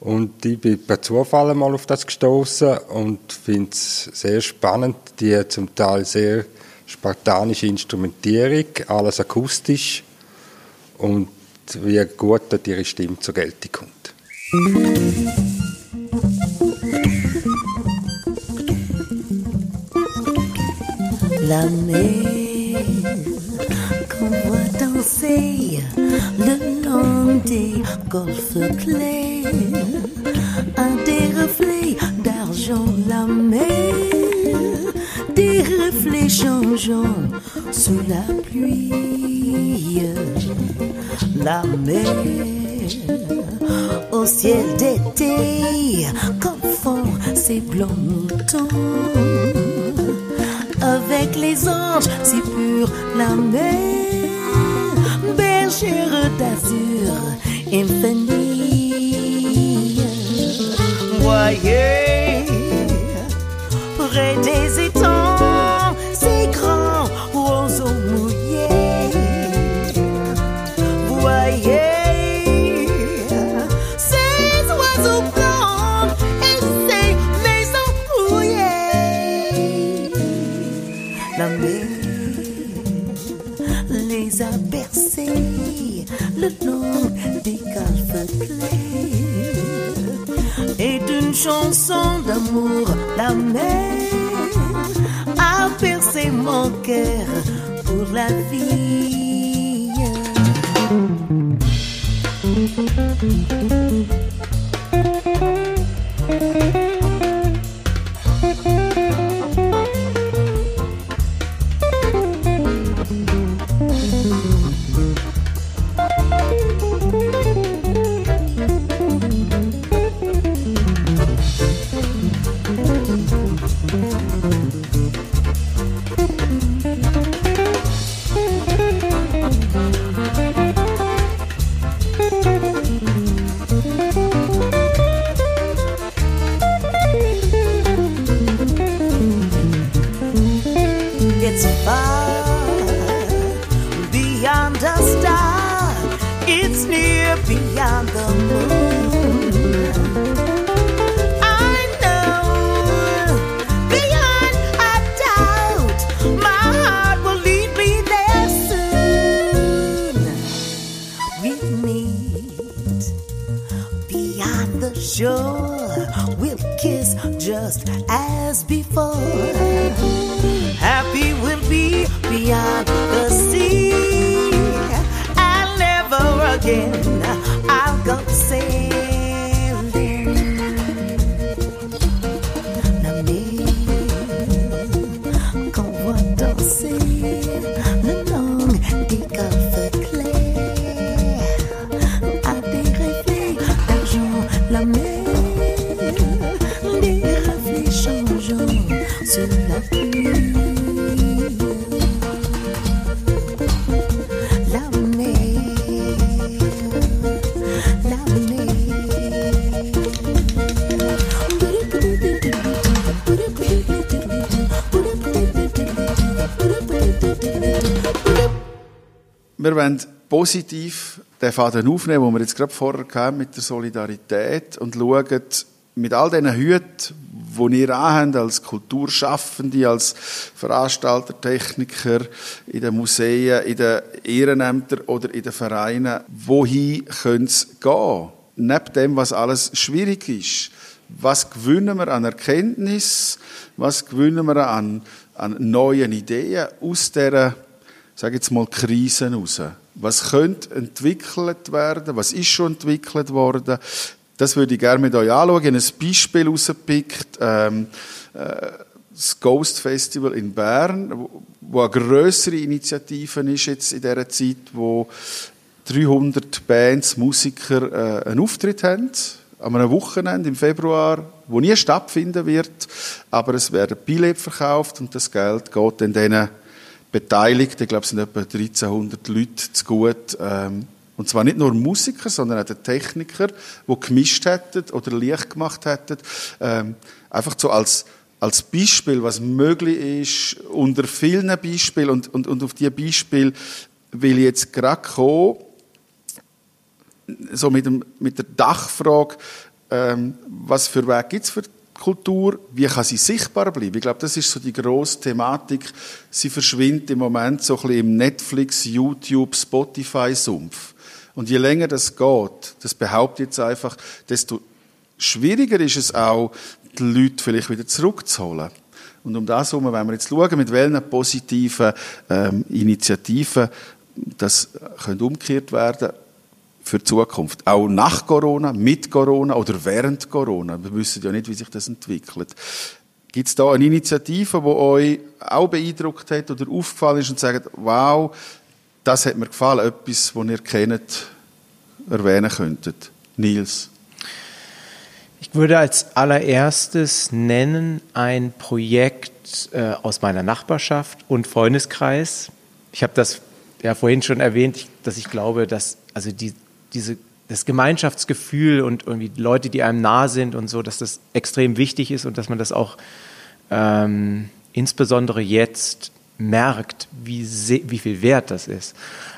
Und ich bin per Zufall mal auf das gestoßen und finde es sehr spannend, die zum Teil sehr spartanische Instrumentierung, alles akustisch und wie gut ihre Stimme zur Geltung kommt.
La mer le long des golfes clairs, à des reflets d'argent la mer, des reflets changeants sous la pluie, la mer. Au ciel d'été confond ses blancs moutons avec les anges si purs la mer. Bergère d'azur infinie. Voyez, près des étangs, les a bercés le long des calfeutrés et une chanson d'amour la mer a percé mon cœur pour la vie.
Positiv den Faden aufnehmen, den wir jetzt gerade vorher hatten, mit der Solidarität und schauen mit all diesen Hüten, die ihr anhabt, als Kulturschaffende, als Veranstalter, Techniker, in den Museen, in den Ehrenämtern oder in den Vereinen, wohin könnte es gehen? Neben dem, was alles schwierig ist. Was gewinnen wir an Erkenntnis? Was gewinnen wir an, an neuen Ideen aus dieser sage jetzt mal, Krisen raus. Was könnte entwickelt werden? Was ist schon entwickelt worden? Das würde ich gerne mit euch anschauen. Ich habe ein Beispiel rausgepickt. Ähm, äh, das Ghost Festival in Bern, wo- eine grössere Initiative ist jetzt in dieser Zeit, wo 300 Bands, Musiker äh, einen Auftritt haben an einem Wochenende im Februar, wo nie stattfinden wird, aber es werden Billette verkauft und das Geld geht dann denen Beteiligten, ich glaube, es sind etwa 1300 Leute zu gut, ähm, und zwar nicht nur Musiker, sondern auch die Techniker, die gemischt hätten oder Licht gemacht hätten, ähm, einfach so als als Beispiel, was möglich ist, unter vielen Beispielen. Und, und, und auf diese Beispiele will ich jetzt gerade kommen, so mit, dem, mit der Dachfrage, ähm, was für Weg gibt es für die Kultur, wie kann sie sichtbar bleiben? Ich glaube, das ist so die grosse Thematik. Sie verschwindet im Moment so ein bisschen im Netflix, YouTube, Spotify-Sumpf. Und je länger das geht, das behaupte ich jetzt einfach, desto schwieriger ist es auch, die Leute vielleicht wieder zurückzuholen. Und um das herum wollen wir jetzt schauen, mit welchen positiven ähm, Initiativen das könnte umgekehrt werden für die Zukunft. Auch nach Corona, mit Corona oder während Corona. Wir wissen ja nicht, wie sich das entwickelt. Gibt es da eine Initiative, die euch auch beeindruckt hat oder aufgefallen ist und sagt, wow, das hat mir gefallen, etwas, das ihr kennt, erwähnen könntet? Nils.
Ich würde als allererstes nennen ein Projekt äh, aus meiner Nachbarschaft und Freundeskreis. Ich habe das ja vorhin schon erwähnt, dass ich glaube, dass also die, diese, das Gemeinschaftsgefühl und irgendwie Leute, die einem nah sind und so, dass das extrem wichtig ist und dass man das auch ähm, insbesondere jetzt merkt, wie, wie viel wert das ist.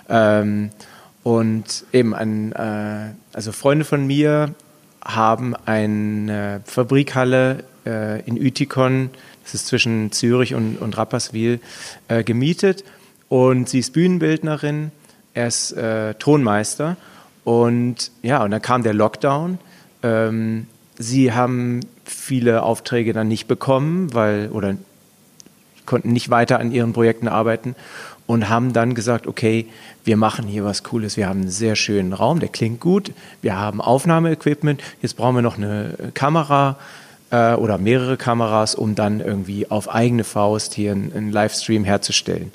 Ähm, und eben ein, äh, also Freunde von mir haben eine Fabrikhalle äh, in Utikon, das ist zwischen Zürich und, und Rapperswil, äh, gemietet. Und sie ist Bühnenbildnerin, er ist äh, Tonmeister. Und ja, und dann kam der Lockdown. Ähm, sie haben viele Aufträge dann nicht bekommen, weil, oder konnten nicht weiter an ihren Projekten arbeiten und haben dann gesagt, okay, wir machen hier was Cooles, wir haben einen sehr schönen Raum, der klingt gut, wir haben Aufnahmeequipment, jetzt brauchen wir noch eine Kamera äh, oder mehrere Kameras, um dann irgendwie auf eigene Faust hier einen, einen Livestream herzustellen.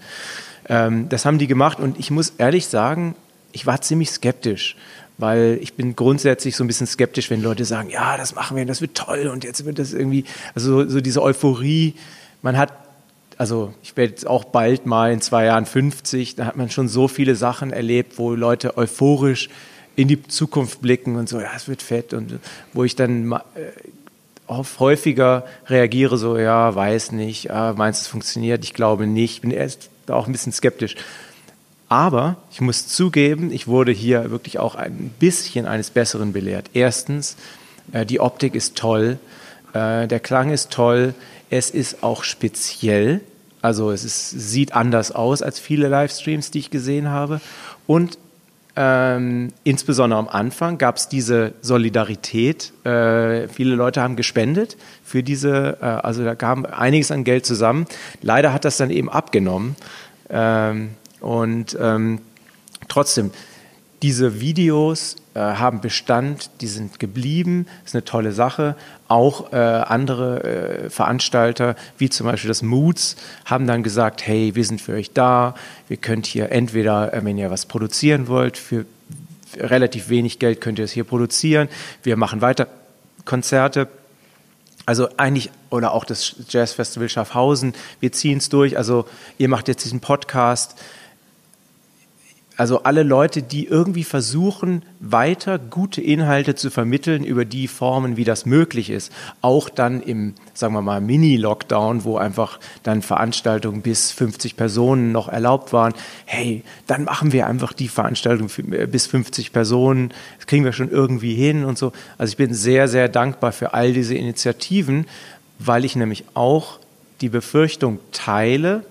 Ähm, das haben die gemacht und ich muss ehrlich sagen, ich war ziemlich skeptisch, weil ich bin grundsätzlich so ein bisschen skeptisch, wenn Leute sagen, ja, das machen wir, das wird toll und jetzt wird das irgendwie, also so, diese Euphorie, man hat also ich werde jetzt auch bald mal in zwei Jahren 50, da hat man schon so viele Sachen erlebt, wo Leute euphorisch in die Zukunft blicken und so, ja, es wird fett und wo ich dann äh, oft häufiger reagiere, so, ja, weiß nicht, ah, meinst du, es funktioniert? Ich glaube nicht, bin erst auch ein bisschen skeptisch. Aber ich muss zugeben, ich wurde hier wirklich auch ein bisschen eines Besseren belehrt. Erstens, äh, die Optik ist toll, äh, der Klang ist toll, es ist auch speziell. Also es ist, sieht anders aus als viele Livestreams, die ich gesehen habe. Und ähm, insbesondere am Anfang gab es diese Solidarität. Äh, viele Leute haben gespendet für diese, äh, also da kam einiges an Geld zusammen. Leider hat das dann eben abgenommen. Ähm, und ähm, trotzdem, diese Videos äh, haben Bestand, die sind geblieben, ist eine tolle Sache. Auch äh, andere äh, Veranstalter, wie zum Beispiel das Moods, haben dann gesagt, hey, wir sind für euch da, wir könnt hier entweder, äh, wenn ihr was produzieren wollt, für relativ wenig Geld könnt ihr es hier produzieren, wir machen weiter Konzerte. Also eigentlich, oder auch das Jazzfestival Schaffhausen, wir ziehen es durch, also ihr macht jetzt diesen Podcast, also alle Leute, die irgendwie versuchen, weiter gute Inhalte zu vermitteln über die Formen, wie das möglich ist. Auch dann im, sagen wir mal, Mini-Lockdown, wo einfach dann Veranstaltungen bis 50 Personen noch erlaubt waren. Hey, dann machen wir einfach die Veranstaltung äh, bis 50 Personen. Das kriegen wir schon irgendwie hin und so. Also ich bin sehr, sehr dankbar für all diese Initiativen, weil ich nämlich auch die Befürchtung teile,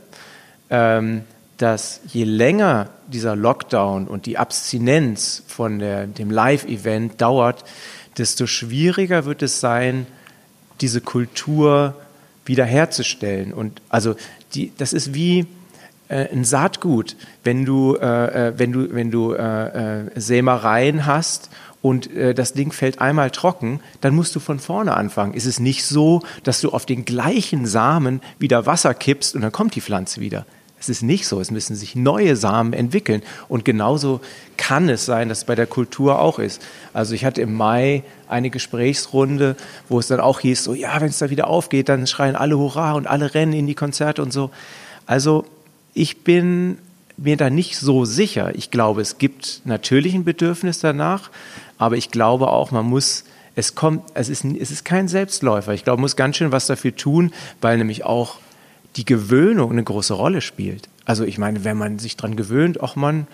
ähm, dass je länger dieser Lockdown und die Abstinenz von der, dem Live-Event dauert, desto schwieriger wird es sein, diese Kultur wiederherzustellen. Und also die, das ist wie äh, ein Saatgut, wenn du, äh, äh wenn du, wenn du äh, äh, Sämereien hast und äh, das Ding fällt einmal trocken, dann musst du von vorne anfangen. Ist es nicht so, dass du auf den gleichen Samen wieder Wasser kippst und dann kommt die Pflanze wieder? Es ist nicht so. Es müssen sich neue Samen entwickeln. Und genauso kann es sein, dass es bei der Kultur auch ist. Also ich hatte im Mai eine Gesprächsrunde, wo es dann auch hieß, so ja, wenn es da wieder aufgeht, dann schreien alle Hurra und alle rennen in die Konzerte und so. Also ich bin mir da nicht so sicher. Ich glaube, es gibt natürlich ein Bedürfnis danach, aber ich glaube auch, man muss es kommt, es ist, es ist kein Selbstläufer. Ich glaube, man muss ganz schön was dafür tun, weil nämlich auch die Gewöhnung eine große Rolle spielt. Also ich meine, wenn man sich daran gewöhnt, ach man,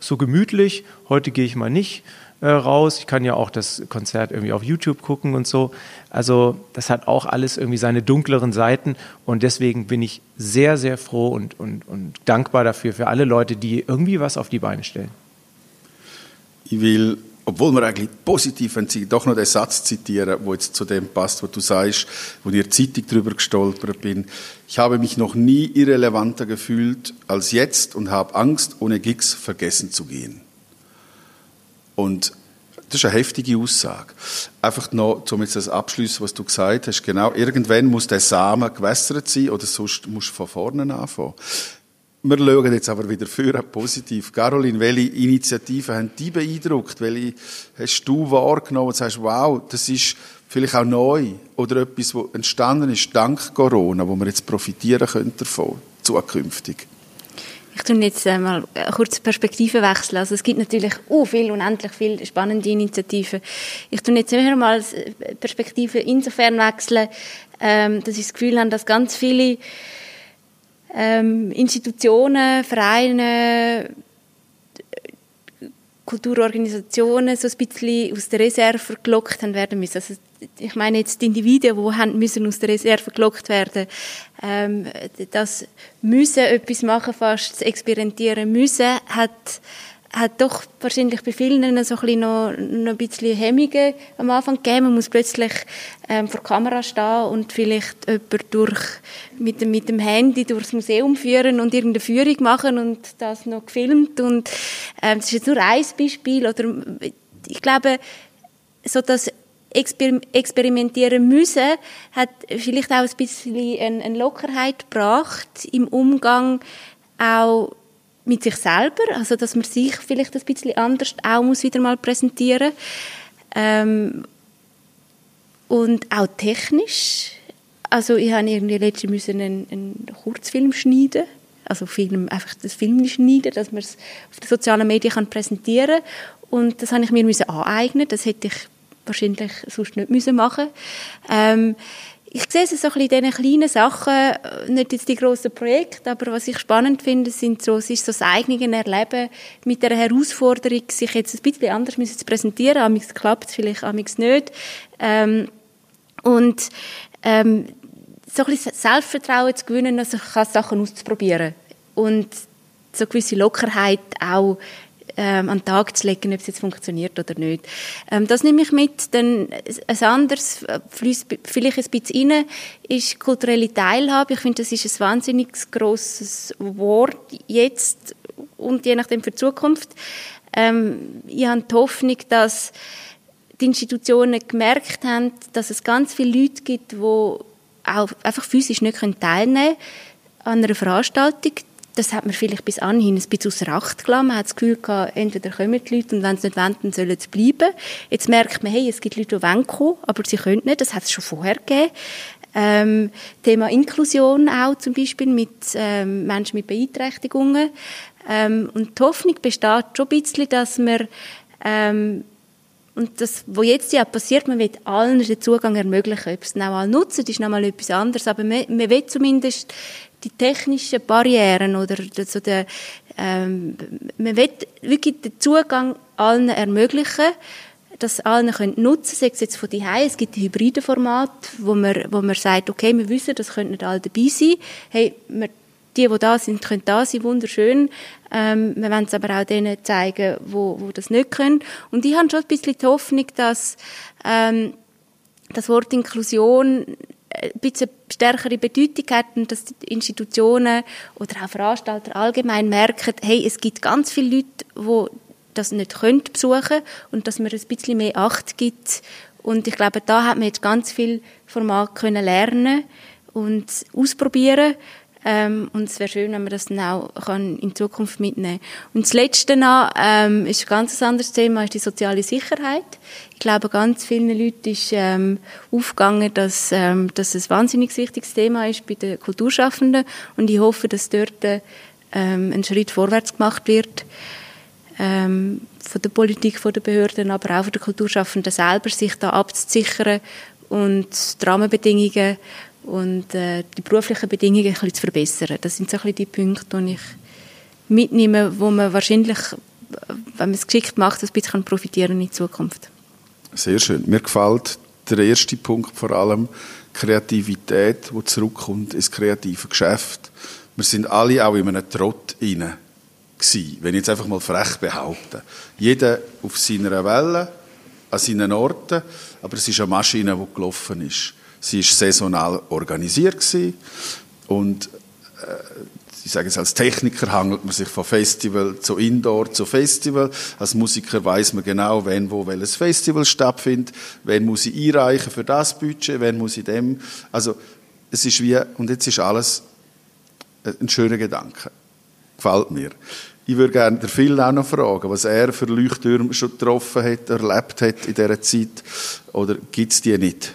so gemütlich, heute gehe ich mal nicht äh, raus, ich kann ja auch das Konzert irgendwie auf YouTube gucken und so. Also das hat auch alles irgendwie seine dunkleren Seiten und deswegen bin ich sehr, sehr froh und, und, und dankbar dafür, für alle Leute, die irgendwie was auf die Beine stellen.
Ich will obwohl wir eigentlich positiv sind, doch noch den Satz zitieren, wo jetzt zu dem passt, was du sagst, wo der Zeitung drüber gestolpert bin. Ich habe mich noch nie irrelevanter gefühlt als jetzt und habe Angst, ohne Gigs vergessen zu gehen. Und das ist eine heftige Aussage. Einfach noch, um jetzt das abschließen, was du gesagt hast, genau, irgendwann muss der Samen gewässert sein oder sonst musst du von vorne anfangen. Wir schauen jetzt aber wieder für positiv. Caroline, welche Initiativen haben dich beeindruckt? Welche hast du wahrgenommen und sagst, wow, das ist vielleicht auch neu oder etwas, was entstanden ist dank Corona, wo wir jetzt profitieren können davon, zukünftig?
Ich tue jetzt mal kurz Perspektive wechseln. Also es gibt natürlich uh, viel, unendlich viele spannende Initiativen. Ich tue jetzt wieder mal Perspektive insofern wechseln, ähm, dass ich das Gefühl habe, dass ganz viele ähm, Institutionen, Vereine, Kulturorganisationen so ein bisschen aus der Reserve gelockt haben werden müssen. Also ich meine jetzt die Individuen, die haben müssen aus der Reserve gelockt werden, ähm, das müssen etwas machen, fast experimentieren müssen, hat hat doch wahrscheinlich bei vielen so ein noch, noch ein bisschen Hemmungen am Anfang gegeben. Man muss plötzlich ähm, vor der Kamera stehen und vielleicht jemand durch, mit, dem, mit dem Handy durchs Museum führen und irgendeine Führung machen und das noch gefilmt. Und ähm, das ist jetzt nur ein Beispiel. Oder, ich glaube, so das Exper experimentieren müssen, hat vielleicht auch ein bisschen eine Lockerheit gebracht im Umgang auch mit sich selber, also dass man sich vielleicht ein bisschen anders auch muss wieder mal präsentieren ähm, und auch technisch. Also ich habe irgendwie letztens müssen einen, einen Kurzfilm schneiden, also Film, einfach das Film schneiden, dass man es auf den sozialen Medien kann präsentieren und das habe ich mir müssen aneignen. Das hätte ich wahrscheinlich sonst nicht müssen machen. Ähm, ich sehe es so ein bisschen in diesen kleinen Sachen, äh, nicht jetzt die grossen Projekte, aber was ich spannend finde, sind so, es ist so das eigene Erleben mit der Herausforderung, sich jetzt ein bisschen anders zu präsentieren. Amigs klappt es vielleicht, amigs nicht. Ähm, und ähm, so ein bisschen Selbstvertrauen zu gewinnen, also Sachen auszuprobieren. Und so gewisse Lockerheit auch ähm, an den Tag zu legen, ob es jetzt funktioniert oder nicht. Ähm, das nehme ich mit. Dann ein anderes, äh, vielleicht ein bisschen rein, ist kulturelle Teilhabe. Ich finde, das ist ein wahnsinnig grosses Wort jetzt und je nachdem für die Zukunft. Ähm, ich habe die Hoffnung, dass die Institutionen gemerkt haben, dass es ganz viele Leute gibt, die auch einfach physisch nicht teilnehmen können an einer Veranstaltung das hat man vielleicht bis anhin ein bisschen außer Acht gelassen. Man hat das Gefühl gehabt, entweder kommen die Leute und wenn sie nicht wollen, dann sollen sie bleiben. Jetzt merkt man, hey, es gibt Leute, die wollen kommen, aber sie können nicht. Das hat es schon vorher gegeben. Ähm, Thema Inklusion auch zum Beispiel mit ähm, Menschen mit Beeinträchtigungen. Ähm, und die Hoffnung besteht schon ein bisschen, dass man ähm, und das, was jetzt ja passiert, man will allen den Zugang ermöglichen. Ob es dann auch alle nutzen, ist nochmal etwas anderes. Aber man, man will zumindest die technischen Barrieren oder so der, ähm, man will wirklich den Zugang allen ermöglichen, dass allen können nutzen, sei es jetzt von daheim, es gibt hybride Format, wo man, wo man sagt, okay, wir wissen, das können nicht alle dabei sein, hey, wir, die, die da sind, können da sein, wunderschön. Ähm, wir wollen es aber auch denen zeigen, wo, wo das nicht können. Und ich habe schon ein bisschen die Hoffnung, dass ähm, das Wort Inklusion ein bisschen stärkere Bedeutung hat und dass die Institutionen oder auch Veranstalter allgemein merken, hey, es gibt ganz viele Leute, die das nicht können besuchen und dass man ein bisschen mehr Acht gibt. Und ich glaube, da hat man jetzt ganz viel Format können lernen und ausprobieren ähm, und es wäre schön, wenn man das dann auch kann in Zukunft mitnehmen kann. Und das Letzte noch, ähm, ist ein ganz anderes Thema, ist die soziale Sicherheit. Ich glaube, ganz vielen Leuten ist ähm, aufgegangen, dass, ähm, dass es ein wahnsinnig wichtiges Thema ist bei den Kulturschaffenden. Und ich hoffe, dass dort ähm, ein Schritt vorwärts gemacht wird. Ähm, von der Politik, von den Behörden, aber auch von den Kulturschaffenden selber, sich da abzusichern und die Rahmenbedingungen und äh, die beruflichen Bedingungen ein bisschen zu verbessern. Das sind so ein die Punkte, die ich mitnehme, wo man wahrscheinlich, wenn man es geschickt macht, ein bisschen profitieren in Zukunft.
Sehr schön. Mir gefällt der erste Punkt vor allem Kreativität, die zurückkommt ins kreative Geschäft. Wir sind alle auch in einem Trott inne wenn ich jetzt einfach mal frech behaupte. Jeder auf seiner Welle, an seinen Orten, aber es ist eine Maschine, die gelaufen ist. Sie ist saisonal organisiert gewesen. und äh, ich sage es als Techniker hangelt man sich von Festival zu Indoor zu Festival. Als Musiker weiß man genau, wenn wo welches Festival stattfindet, wenn muss ich einreichen für das Budget, wenn muss ich dem. Also es ist wie und jetzt ist alles ein schöner Gedanke. Gefällt mir. Ich würde gerne der Phil auch noch fragen, was er für Leuchttürme schon getroffen hat, erlebt hat in dieser Zeit. Oder gibt es die nicht?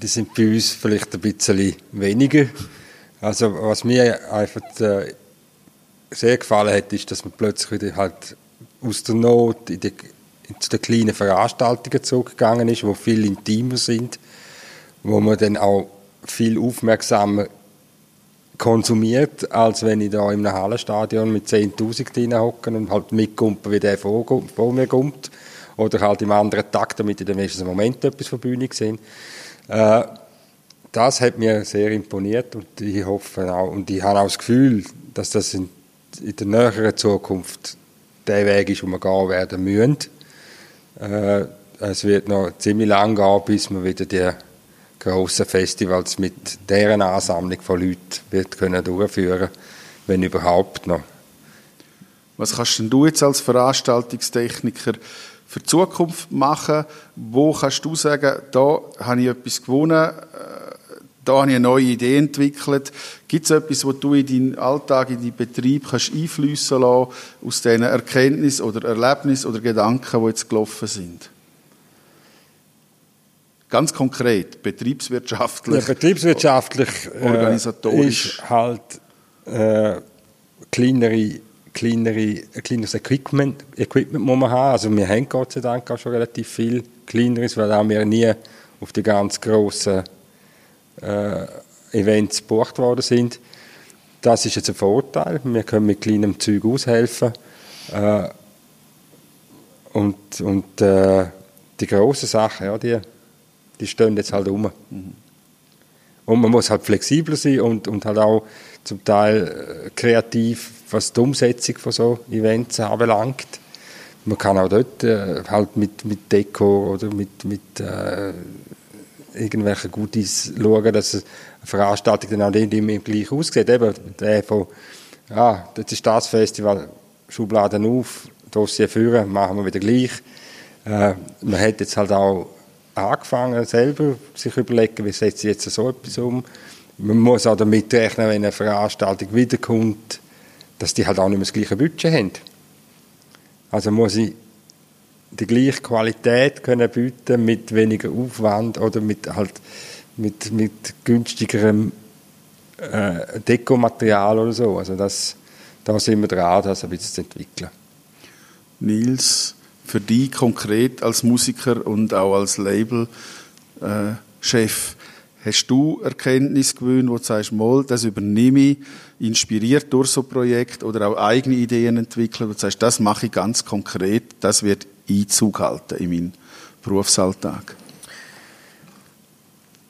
Die sind bei uns vielleicht ein bisschen weniger. Also was mir einfach äh, sehr gefallen hat, ist, dass man plötzlich wieder halt aus der Not in die, zu den kleinen Veranstaltungen zurückgegangen ist, wo viel intimer sind, wo man dann auch viel aufmerksamer konsumiert, als wenn ich da in einem Hallenstadion mit 10'000 drin hocke und halt mitkumpe, wie der vor, vor mir kommt. Oder halt im anderen Takt, damit ich im nächsten Moment etwas von Bühne sehe. Äh, das hat mir sehr imponiert und ich hoffe auch, und ich habe auch das Gefühl, dass das in, der näheren Zukunft der Weg ist, wo wir gehen werden müssen. Äh, es wird noch ziemlich lang gehen, bis wir wieder die grossen Festivals mit deren Ansammlung von Leuten wird können durchführen wenn überhaupt noch.
Was kannst denn du jetzt als Veranstaltungstechniker für die Zukunft machen? Wo kannst du sagen, da habe ich etwas gewonnen, äh, da habe ich eine neue Idee entwickelt. Gibt es etwas, was du in deinen Alltag, in deinen Betrieb kannst einfließen lassen, aus diesen Erkenntnissen oder Erlebnissen oder Gedanken, die jetzt gelaufen sind? Ganz konkret, betriebswirtschaftlich.
Ja, betriebswirtschaftlich äh, organisatorisch. ist halt äh, kleinere kleinere, kleineres Equipment, Equipment muss man haben. Also wir haben Gott sei Dank auch schon relativ viel kleineres, weil auch wir nie auf die ganz grossen äh, Events gebucht worden sind. Das ist jetzt ein Vorteil. Wir können mit kleinem Zeug aushelfen. Äh, und und äh, die grossen Sachen, ja, die, die stehen jetzt halt rum. Mhm. Und man muss halt flexibler sein und, und halt auch zum Teil äh, kreativ, was die Umsetzung von so Events anbelangt. Man kann auch dort äh, halt mit, mit Deko oder mit, mit äh, irgendwelchen Goodies schauen, dass eine Veranstaltung dann auch nicht immer gleich aussieht. Eben der von, ja, das ist das Festival, Schubladen auf, Dossier führen, machen wir wieder gleich. Äh, man hat jetzt halt auch angefangen, selber sich überlegen, wie setze ich jetzt so etwas um. Man muss auch damit rechnen, wenn eine Veranstaltung wiederkommt, dass die halt auch nicht mehr das gleiche Budget haben. Also muss ich die gleiche Qualität können bieten mit weniger Aufwand oder mit halt mit, mit günstigerem äh, Dekomaterial oder so. Also das, da sind wir dran, das ein bisschen zu entwickeln.
Nils, für dich konkret als Musiker und auch als Labelchef, äh, hast du Erkenntnis gewöhnt, wo du sagst, mal, das übernehme ich, inspiriert durch so ein Projekt oder auch eigene Ideen entwickeln, wo du sagst, das mache ich ganz konkret, das wird Einzug halten in meinen Berufsalltag?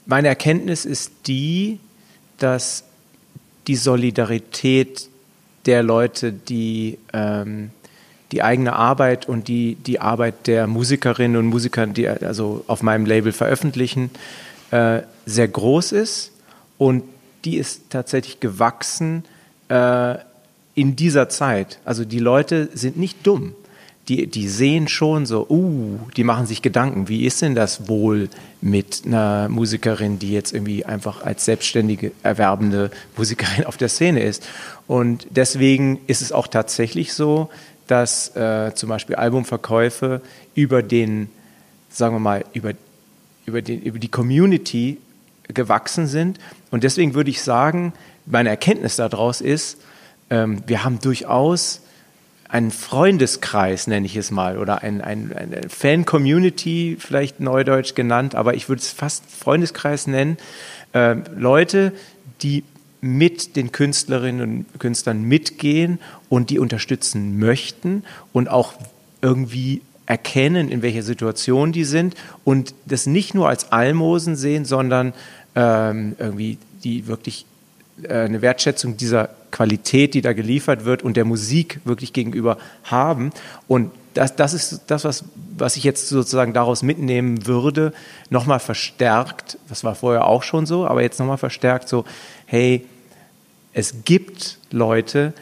Meine Erkenntnis ist die, dass die Solidarität der Leute, die ähm, die eigene Arbeit und die, die Arbeit der Musikerinnen und Musiker, die also auf meinem Label veröffentlichen, äh, sehr groß ist und die ist tatsächlich gewachsen äh, in dieser Zeit. Also die Leute sind nicht dumm. Die, die sehen schon so, uh, die machen sich Gedanken, wie ist denn das wohl mit einer Musikerin, die jetzt irgendwie einfach als selbstständige, erwerbende Musikerin auf der Szene ist. Und deswegen ist es auch tatsächlich so, dass äh, zum Beispiel Albumverkäufe über den, sagen wir mal, über, über, den, über die Community gewachsen sind. Und deswegen würde ich sagen, meine Erkenntnis daraus ist, ähm, wir haben durchaus einen Freundeskreis, nenne ich es mal, oder ein, ein, eine Fan-Community, vielleicht neudeutsch genannt, aber ich würde es fast Freundeskreis nennen. Äh, Leute, die mit den Künstlerinnen und Künstlern mitgehen und die unterstützen möchten und auch irgendwie erkennen, in welcher Situation die sind und das nicht nur als Almosen sehen, sondern ähm, irgendwie die wirklich äh, eine Wertschätzung dieser Qualität, die da geliefert wird und der Musik wirklich gegenüber haben. Und das, das ist das, was, was ich jetzt sozusagen daraus mitnehmen würde, nochmal verstärkt, das war vorher auch schon so, aber jetzt nochmal verstärkt so, hey, es gibt Leute,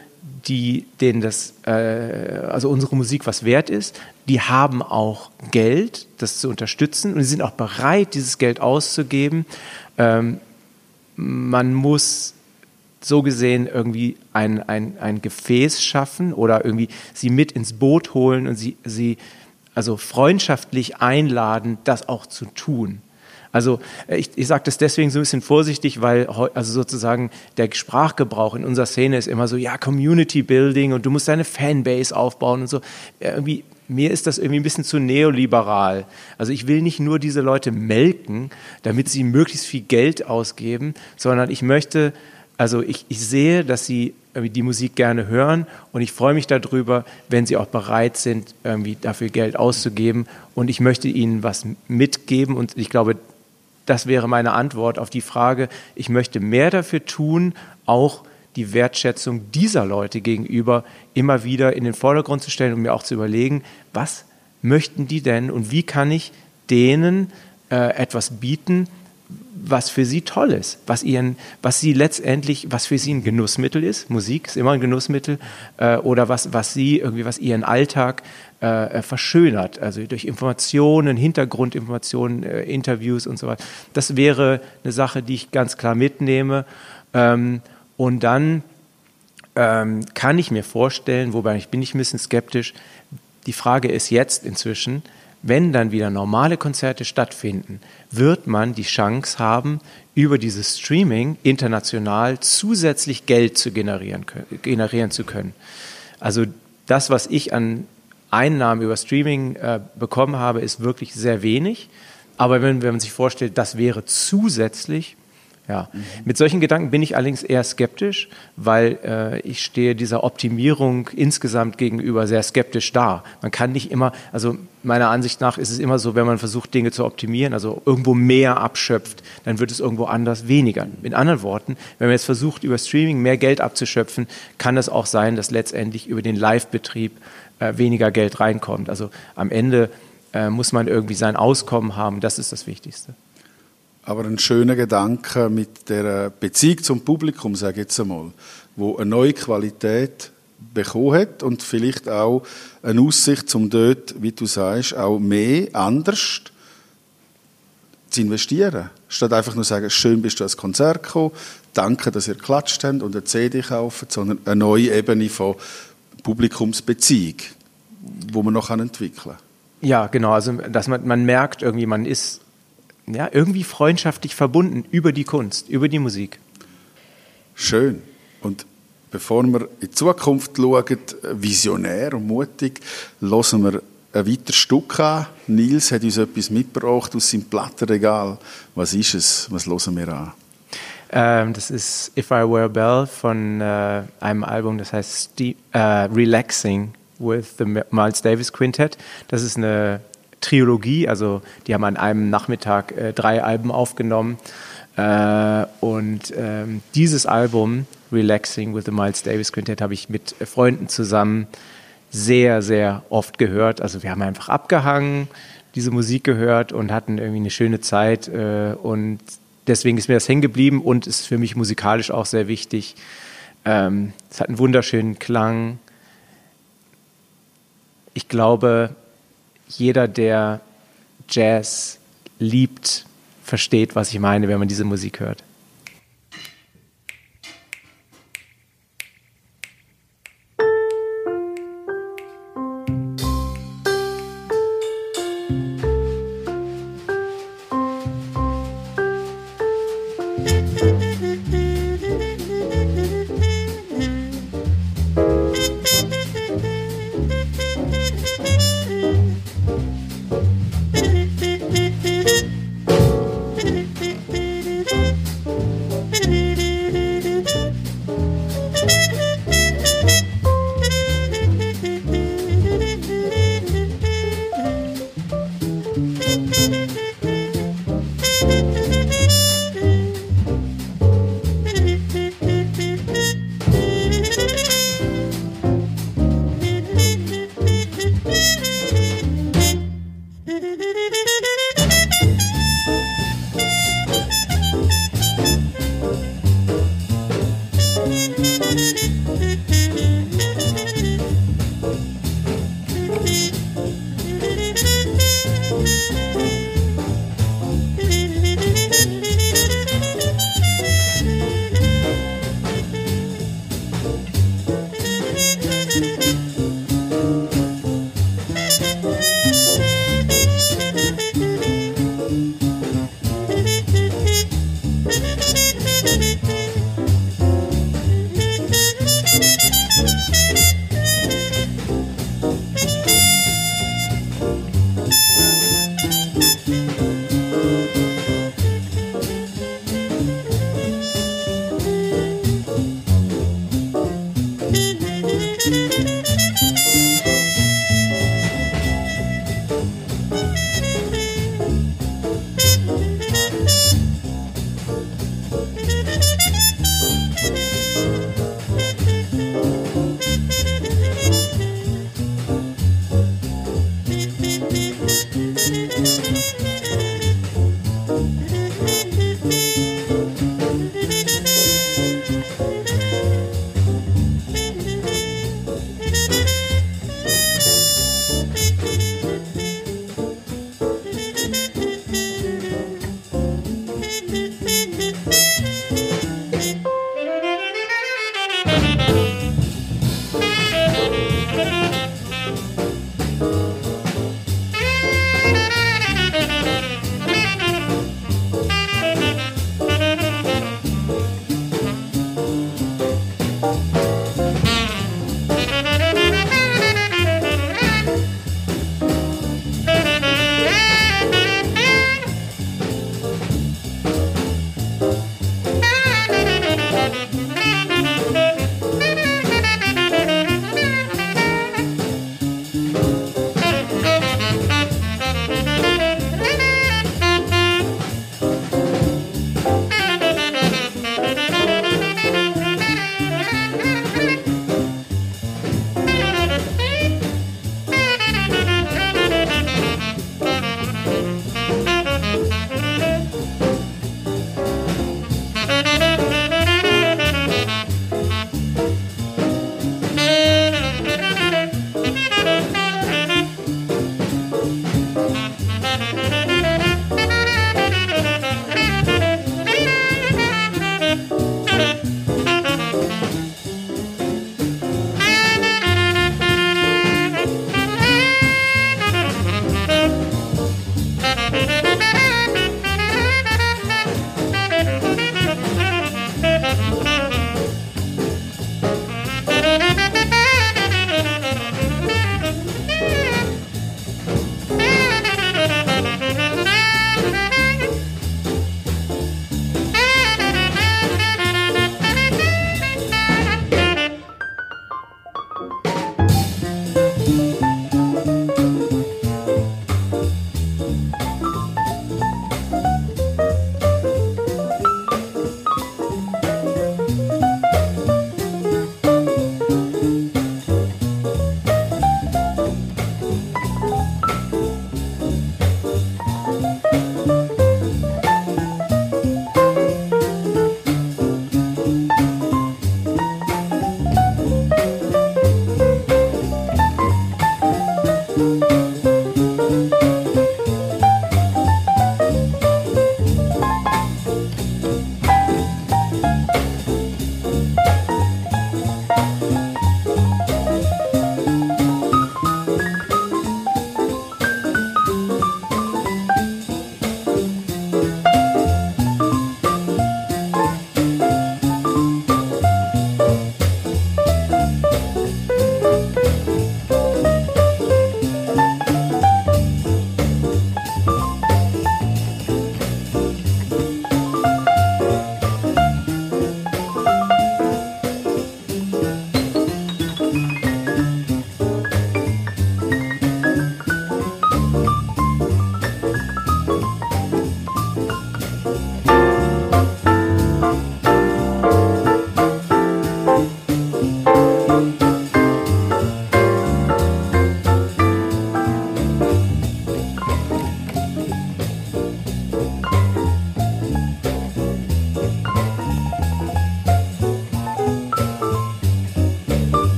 die denen das, äh, also unsere Musik was wert ist, die haben auch Geld, das zu unterstützen und sie sind auch bereit, dieses Geld auszugeben. Ähm, man muss so gesehen irgendwie ein, ein, ein Gefäß schaffen oder irgendwie sie mit ins Boot holen und sie, sie also freundschaftlich einladen, das auch zu tun. Also äh, ich, ich sage das deswegen so ein bisschen vorsichtig, weil also sozusagen der Sprachgebrauch in unserer Szene ist immer so, ja, Community Building und du musst deine Fanbase aufbauen und so. Irgendwie, mir ist das irgendwie ein bisschen zu neoliberal. Also ich will nicht nur diese Leute melken, damit sie möglichst viel Geld ausgeben, sondern ich möchte, also ich, ich sehe, dass sie die Musik gerne hören und ich freue mich darüber, wenn sie auch bereit sind, irgendwie dafür Geld auszugeben und ich möchte ihnen was mitgeben und ich glaube, das wäre meine Antwort auf die Frage. Ich möchte mehr dafür tun, auch die Wertschätzung dieser Leute gegenüber immer wieder in den Vordergrund zu stellen und mir auch zu überlegen, was möchten die denn und wie kann ich denen äh, etwas bieten, was für sie toll ist, was ihren, was sie letztendlich, was für sie ein Genussmittel ist. Musik ist immer ein Genussmittel äh, oder was, was sie irgendwie, was ihren Alltag äh, verschönert, also durch Informationen, Hintergrundinformationen, äh, Interviews und so weiter. Das wäre eine Sache, die ich ganz klar mitnehme. Ähm, und dann ähm, kann ich mir vorstellen, wobei ich bin ich ein bisschen skeptisch, die Frage ist jetzt inzwischen, wenn dann wieder normale Konzerte stattfinden, wird man die Chance haben, über dieses Streaming international zusätzlich Geld zu generieren, generieren zu können. Also das, was ich an Einnahmen über Streaming äh, bekommen habe, ist wirklich sehr wenig. Aber wenn, wenn man sich vorstellt, das wäre zusätzlich, Ja. Mit solchen Gedanken bin ich allerdings eher skeptisch, weil äh, ich stehe dieser Optimierung insgesamt gegenüber sehr skeptisch da. Man kann nicht immer, also meiner Ansicht nach ist es immer so, wenn man versucht, Dinge zu optimieren, also irgendwo mehr abschöpft, dann wird es irgendwo anders weniger. In anderen Worten, wenn man jetzt versucht, über Streaming mehr Geld abzuschöpfen, kann es auch sein, dass letztendlich über den Live-Betrieb äh, weniger Geld reinkommt. Also am Ende äh, muss man irgendwie sein Auskommen haben, das ist das Wichtigste.
Aber ein schöner Gedanke mit der Beziehung zum Publikum, sage ich jetzt einmal, wo eine neue Qualität bekommen hat und vielleicht auch eine Aussicht, um dort, wie du sagst, auch mehr, anders zu investieren. Statt einfach nur zu sagen, schön bist du als Konzert gekommen, danke, dass ihr geklatscht habt und eine CD kauft, sondern eine neue Ebene von Publikumsbeziehung, wo man noch entwickeln kann.
Ja, genau. Also, dass man, man merkt irgendwie, man ist ja, irgendwie freundschaftlich verbunden über die Kunst, über die Musik.
Schön. Und bevor wir in die Zukunft schauen, visionär und mutig, hören wir ein weiteres Stück an. Nils hat uns etwas mitgebracht aus seinem Plattenregal. Was ist es? Was hören wir an?
Ähm, das ist If I Were a Bell von äh, einem Album, das heißt Ste äh, Relaxing with the Miles Davis Quintet. Das ist eine Trilogie, also die haben an einem Nachmittag äh, drei Alben aufgenommen. Äh, und ähm, dieses Album, Relaxing with the Miles Davis Quintet, habe ich mit Freunden zusammen sehr, sehr oft gehört. Also wir haben einfach abgehangen, diese Musik gehört und hatten irgendwie eine schöne Zeit. Äh, und deswegen ist mir das hängen geblieben und ist für mich musikalisch auch sehr wichtig. Ähm, es hat einen wunderschönen Klang. Ich glaube, jeder, der Jazz liebt, versteht, was ich meine, wenn man diese Musik hört.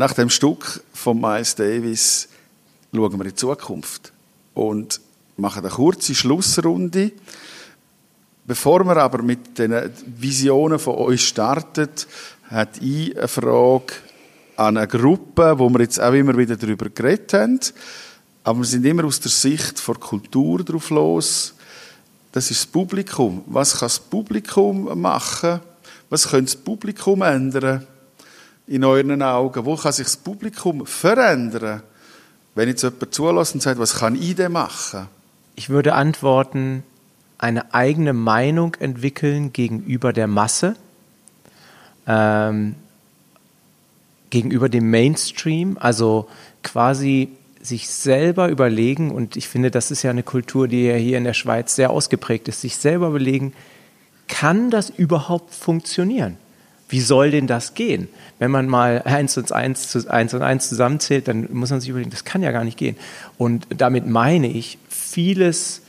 Nach dem Stück von Miles Davis schauen wir in die Zukunft und machen eine kurze Schlussrunde. Bevor wir aber mit den Visionen von euch starten, hat ich eine Frage an eine Gruppe, wo wir jetzt auch immer wieder darüber geredet haben. Aber wir sind immer aus der Sicht der Kultur drauf los. Das ist das Publikum. Was kann das Publikum machen? Was könnte das Publikum ändern? In euren Augen? Wo kann sich das Publikum verändern? Wenn jetzt jemand zulässt und sagt, was kann ich denn machen?
Ich würde antworten, eine eigene Meinung entwickeln gegenüber der Masse, ähm, gegenüber dem Mainstream, also quasi sich selber überlegen, und ich finde, das ist ja eine Kultur, die ja hier in der Schweiz sehr ausgeprägt ist, sich selber überlegen, kann das überhaupt funktionieren? Wie soll denn das gehen? Wenn man mal eins und eins, eins und eins zusammenzählt, dann muss man sich überlegen, das kann ja gar nicht gehen. Und damit meine ich, vieles,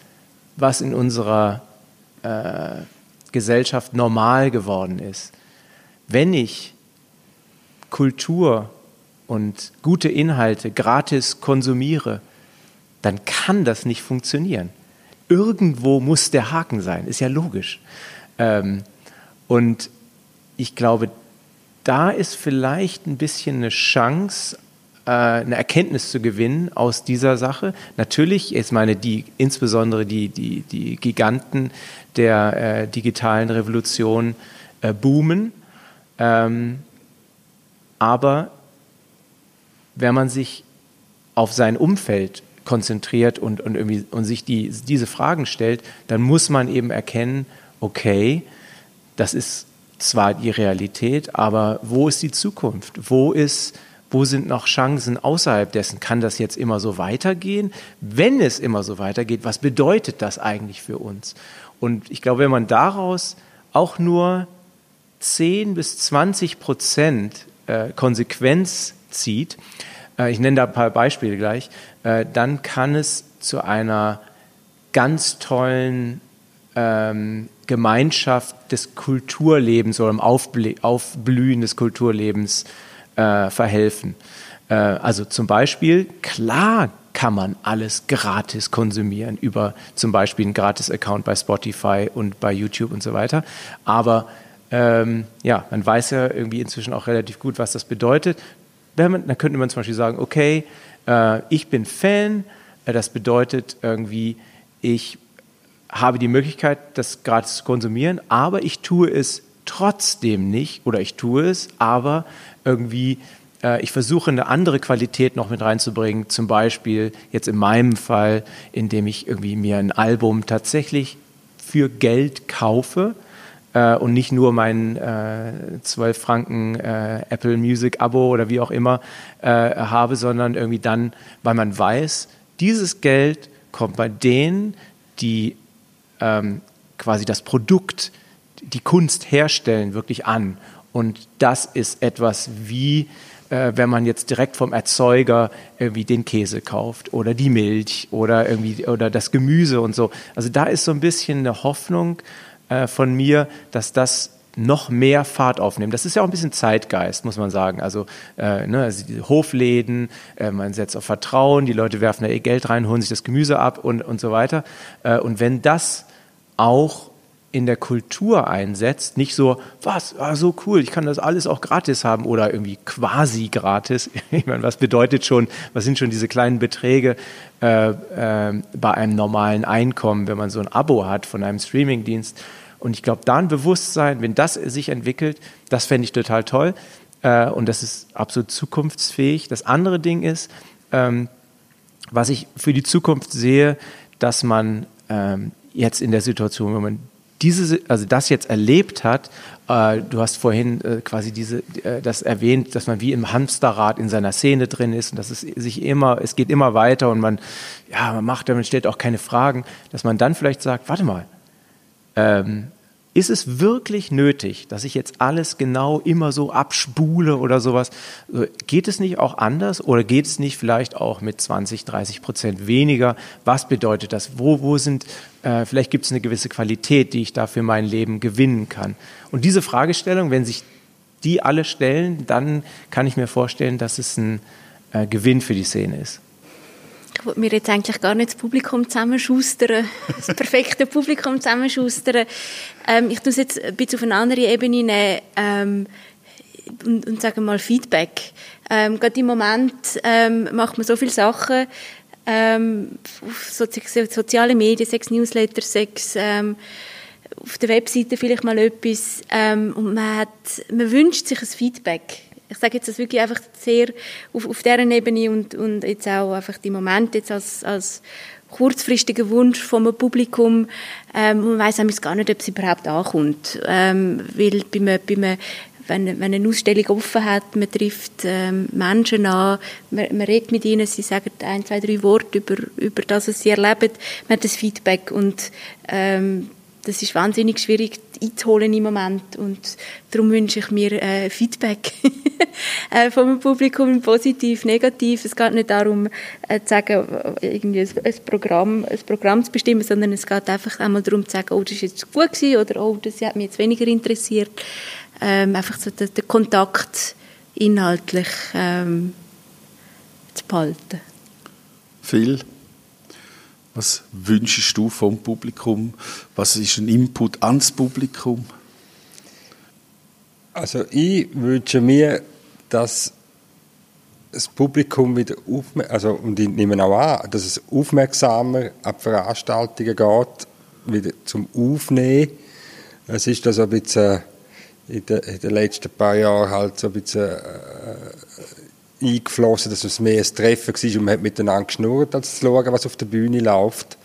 was in unserer äh, Gesellschaft normal geworden ist, wenn ich Kultur und gute Inhalte gratis konsumiere, dann kann das nicht funktionieren. Irgendwo muss der Haken sein, ist ja logisch. Ähm, und ich glaube, da ist vielleicht ein bisschen eine Chance, äh, eine Erkenntnis zu gewinnen aus dieser Sache. Natürlich, ich meine, die, insbesondere die, die, die Giganten der äh, digitalen Revolution äh, boomen. Ähm, aber wenn man sich auf sein Umfeld konzentriert und, und, irgendwie, und sich die, diese Fragen stellt, dann muss man eben erkennen, okay, das ist zwar die Realität, aber wo ist die Zukunft? Wo ist, wo sind noch Chancen außerhalb dessen? Kann das jetzt immer so weitergehen? Wenn es immer so weitergeht, was bedeutet das eigentlich für uns? Und ich glaube, wenn man daraus auch nur 10 bis 20 Prozent äh, Konsequenz zieht, äh, ich nenne da ein paar Beispiele gleich, äh, dann kann es zu einer ganz tollen ähm, Gemeinschaft des Kulturlebens oder im Aufblühen des Kulturlebens äh, verhelfen. Äh, also zum Beispiel, klar kann man alles gratis konsumieren über zum Beispiel einen Gratis-Account bei Spotify und bei YouTube und so weiter. Aber ähm, ja, man weiß ja irgendwie inzwischen auch relativ gut, was das bedeutet. Man, dann könnte man zum Beispiel sagen, okay, äh, ich bin Fan, äh, das bedeutet irgendwie, ich habe die Möglichkeit, das gratis zu konsumieren, aber ich tue es trotzdem nicht oder ich tue es, aber irgendwie äh, ich versuche eine andere Qualität noch mit reinzubringen, zum Beispiel jetzt in meinem Fall, indem ich irgendwie mir ein Album tatsächlich für Geld kaufe äh, und nicht nur mein äh, 12 Franken äh, Apple Music Abo oder wie auch immer äh, habe, sondern irgendwie dann, weil man weiß, dieses Geld kommt bei denen, die ähm, quasi das Produkt, die Kunst herstellen, wirklich an. Und das ist etwas wie, äh, wenn man jetzt direkt vom Erzeuger irgendwie den Käse kauft oder die Milch oder irgendwie oder das Gemüse und so. Also da ist so ein bisschen eine Hoffnung äh, von mir, dass das noch mehr Fahrt aufnehmen. Das ist ja auch ein bisschen Zeitgeist, muss man sagen. Also, äh, ne, also die Hofläden, äh, man setzt auf Vertrauen, die Leute werfen da ihr Geld rein, holen sich das Gemüse ab und, und so weiter. Äh, und wenn das auch in der Kultur einsetzt, nicht so, was, ah, so cool, ich kann das alles auch gratis haben oder irgendwie quasi gratis. Ich meine, was bedeutet schon, was sind schon diese kleinen Beträge äh, äh, bei einem normalen Einkommen, wenn man so ein Abo hat von einem Streamingdienst? Und ich glaube, da ein Bewusstsein, wenn das sich entwickelt, das fände ich total toll. Äh, und das ist absolut zukunftsfähig. Das andere Ding ist, ähm, was ich für die Zukunft sehe, dass man ähm, jetzt in der Situation, wenn man diese, also das jetzt erlebt hat, äh, du hast vorhin äh, quasi diese, äh, das erwähnt, dass man wie im Hamsterrad in seiner Szene drin ist und dass es sich immer, es geht immer weiter und man, ja, man macht, man stellt auch keine Fragen, dass man dann vielleicht sagt, warte mal, ähm, ist es wirklich nötig, dass ich jetzt alles genau immer so abspule oder sowas? Geht es nicht auch anders oder geht es nicht vielleicht auch mit 20, 30 Prozent weniger? Was bedeutet das? Wo, wo sind, äh, vielleicht gibt es eine gewisse Qualität, die ich da für mein Leben gewinnen kann? Und diese Fragestellung, wenn sich die alle stellen, dann kann ich mir vorstellen, dass es ein äh, Gewinn für die Szene ist.
Ich wollte mir jetzt eigentlich gar nicht das Publikum zusammenschustern, das perfekte Publikum zusammenschustern. Ähm, ich tue es jetzt ein bisschen auf eine andere Ebene nehmen ähm, und, und sage mal Feedback. Ähm, gerade im Moment ähm, macht man so viele Sachen ähm, auf Sozi sozialen Medien, sechs Newsletter, sechs ähm, auf der Webseite vielleicht mal etwas ähm, und man, hat, man wünscht sich ein Feedback ich sage jetzt das wirklich einfach sehr auf, auf deren Ebene und, und jetzt auch einfach die Moment jetzt als, als kurzfristiger Wunsch vom Publikum. Ähm, man weiß gar nicht, ob es überhaupt ankommt. Ähm, weil bei einem, bei einem, wenn, wenn eine Ausstellung offen hat, man trifft ähm, Menschen an, man, man redet mit ihnen, sie sagen ein, zwei, drei Worte über, über das, was sie erleben, man hat das Feedback und ähm, das ist wahnsinnig schwierig einzuholen im Moment und darum wünsche ich mir äh, Feedback äh, vom Publikum, positiv, negativ. Es geht nicht darum, äh, zu sagen, irgendwie ein, ein, Programm, ein Programm zu bestimmen, sondern es geht einfach einmal darum zu sagen, oh, das ist jetzt gut gewesen oder oh, das hat mich jetzt weniger interessiert. Ähm, einfach so den, den Kontakt inhaltlich ähm, zu behalten.
Viel was wünschst du vom Publikum? Was ist ein Input ans Publikum?
Also ich wünsche mir, dass das Publikum wieder aufmerksam, also und ich nehme auch an, dass es aufmerksamer an Veranstaltungen geht, wieder zum Aufnehmen. Es ist das ein bisschen in den, in den letzten paar Jahren halt so ein bisschen äh, eingeflossen, dass es mehr ein Treffen war und man hat miteinander geschnurrt, als zu schauen, was auf der Bühne läuft.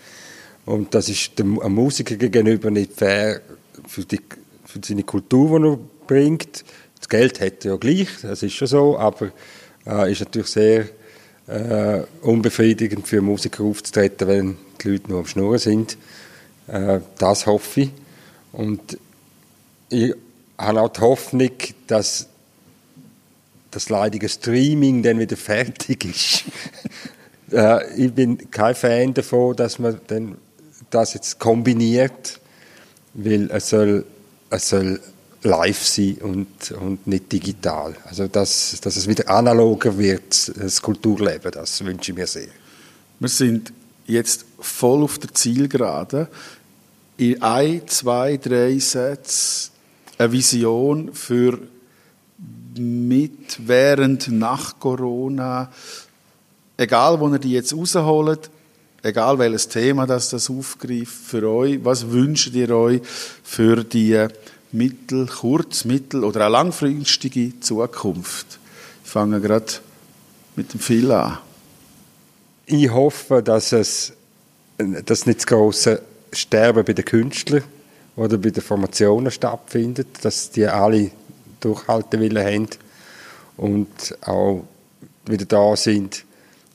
Und das ist einem Musiker gegenüber nicht fair für, die, für seine Kultur, die er bringt. Das Geld hat er ja gleich, das ist schon so, aber äh, ist natürlich sehr äh, unbefriedigend für Musiker aufzutreten, wenn die Leute nur am Schnurren sind. Äh, das hoffe ich. Und ich habe auch die Hoffnung, dass das leidige Streaming dann wieder fertig ist. äh, ich bin kein Fan davon, dass man dann das jetzt kombiniert, weil es soll, es soll live sein und, und nicht digital. Also dass, dass es wieder analoger wird, das Kulturleben, das wünsche ich mir sehr.
Wir sind jetzt voll auf der Zielgerade. In ein, zwei, drei Sätzen eine Vision für mit, während, nach Corona, egal wo ihr die jetzt rausholt, egal welches Thema das, das aufgreift für euch, was wünscht ihr euch für die mittel-, kurz-, mittel- oder auch langfristige Zukunft? Ich fange gerade mit dem Phil an.
Ich hoffe, dass es dass nicht das große Sterben bei den Künstlern oder bei den Formationen stattfindet, dass die alle Durchhaltewillen haben und auch wieder da sind,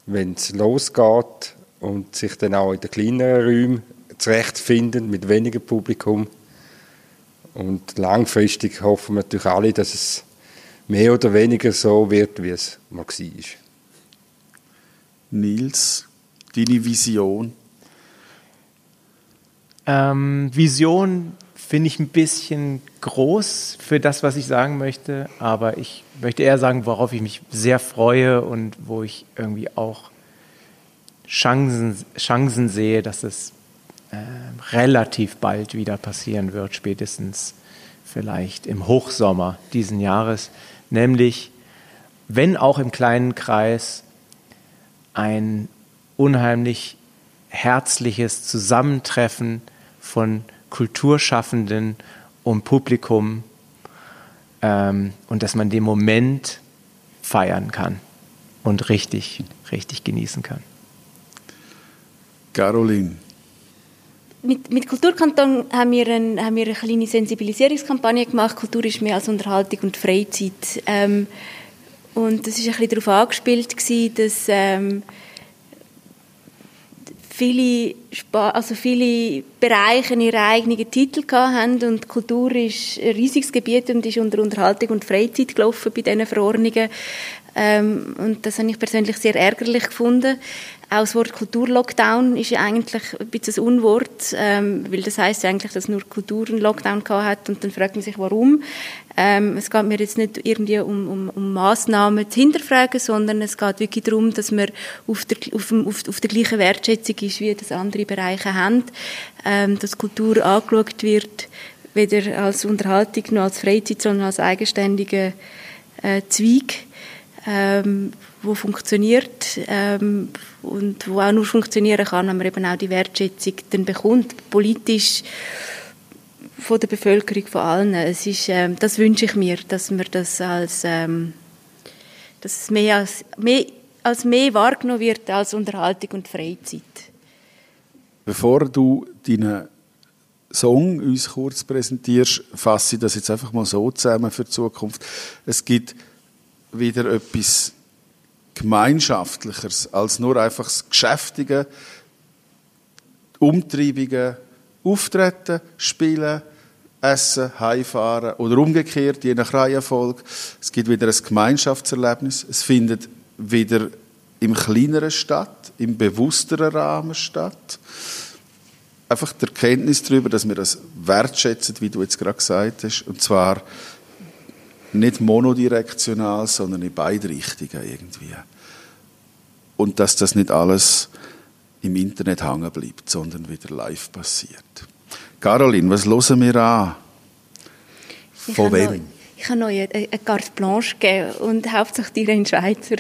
wenn es losgeht und sich dann auch in den kleineren Räumen zurechtfinden mit weniger Publikum. Und langfristig hoffen wir natürlich alle, dass es mehr oder weniger so wird, wie es mal war.
Nils, deine Vision?
Ähm, Vision finde ich ein bisschen groß für das, was ich sagen möchte, aber ich möchte eher sagen, worauf ich mich sehr freue und wo ich irgendwie auch Chancen, Chancen sehe, dass es äh, relativ bald wieder passieren wird, spätestens vielleicht im Hochsommer diesen Jahres, nämlich wenn auch im kleinen Kreis ein unheimlich herzliches Zusammentreffen von Kulturschaffenden und Publikum ähm, und dass man den Moment feiern kann und richtig, richtig genießen kann.
Caroline.
Mit, mit Kulturkanton haben wir, ein, haben wir eine kleine Sensibilisierungskampagne gemacht. Kultur ist mehr als Unterhaltung und Freizeit. Ähm, und das war ein bisschen darauf angespielt, gewesen, dass ähm, viele, also viele Bereiche ihre eigenen Titel hatten und Kultur ist ein riesiges Gebiet und ist unter Unterhaltung und Freizeit gelaufen bei diesen Verordnungen. Ähm, und das habe ich persönlich sehr ärgerlich gefunden. Auch das Wort Kulturlockdown ist ja eigentlich ein bisschen ein Unwort, ähm, weil das heißt ja eigentlich, dass nur Kultur einen Lockdown gehabt hat und dann fragt man sich, warum. Ähm, es geht mir jetzt nicht irgendwie um, um, um Massnahmen zu hinterfragen, sondern es geht wirklich darum, dass man auf der, auf, auf, auf der gleichen Wertschätzung ist, wie das andere Bereiche haben, ähm, dass Kultur angeschaut wird, weder als Unterhaltung noch als Freizeit, sondern als eigenständiger äh, Zweig ähm, wo funktioniert ähm, und wo auch nur funktionieren kann, wenn man eben auch die Wertschätzung dann bekommt, politisch von der Bevölkerung, von allen. Es ist, ähm, das wünsche ich mir, dass man das als, ähm, dass es mehr als, mehr als mehr wahrgenommen wird als Unterhaltung und Freizeit.
Bevor du deinen Song uns kurz präsentierst, fasse ich das jetzt einfach mal so zusammen für die Zukunft. Es gibt wieder etwas Gemeinschaftlicheres als nur einfach das geschäftige, Umtreibungen, Auftreten, Spielen, Essen, Heimfahren oder umgekehrt, je nach Reihenfolge. Es gibt wieder ein Gemeinschaftserlebnis. Es findet wieder im kleineren statt, im bewussteren Rahmen statt. Einfach die Erkenntnis darüber, dass wir das wertschätzen, wie du jetzt gerade gesagt hast, und zwar nicht monodirektional, sondern in beide Richtungen irgendwie. Und dass das nicht alles im Internet hängen bleibt, sondern wieder live passiert. Caroline, was hören wir an? Von wem?
Noch, ich habe euch eine, eine Carte Blanche gegeben und hauptsächlich die in Schweizer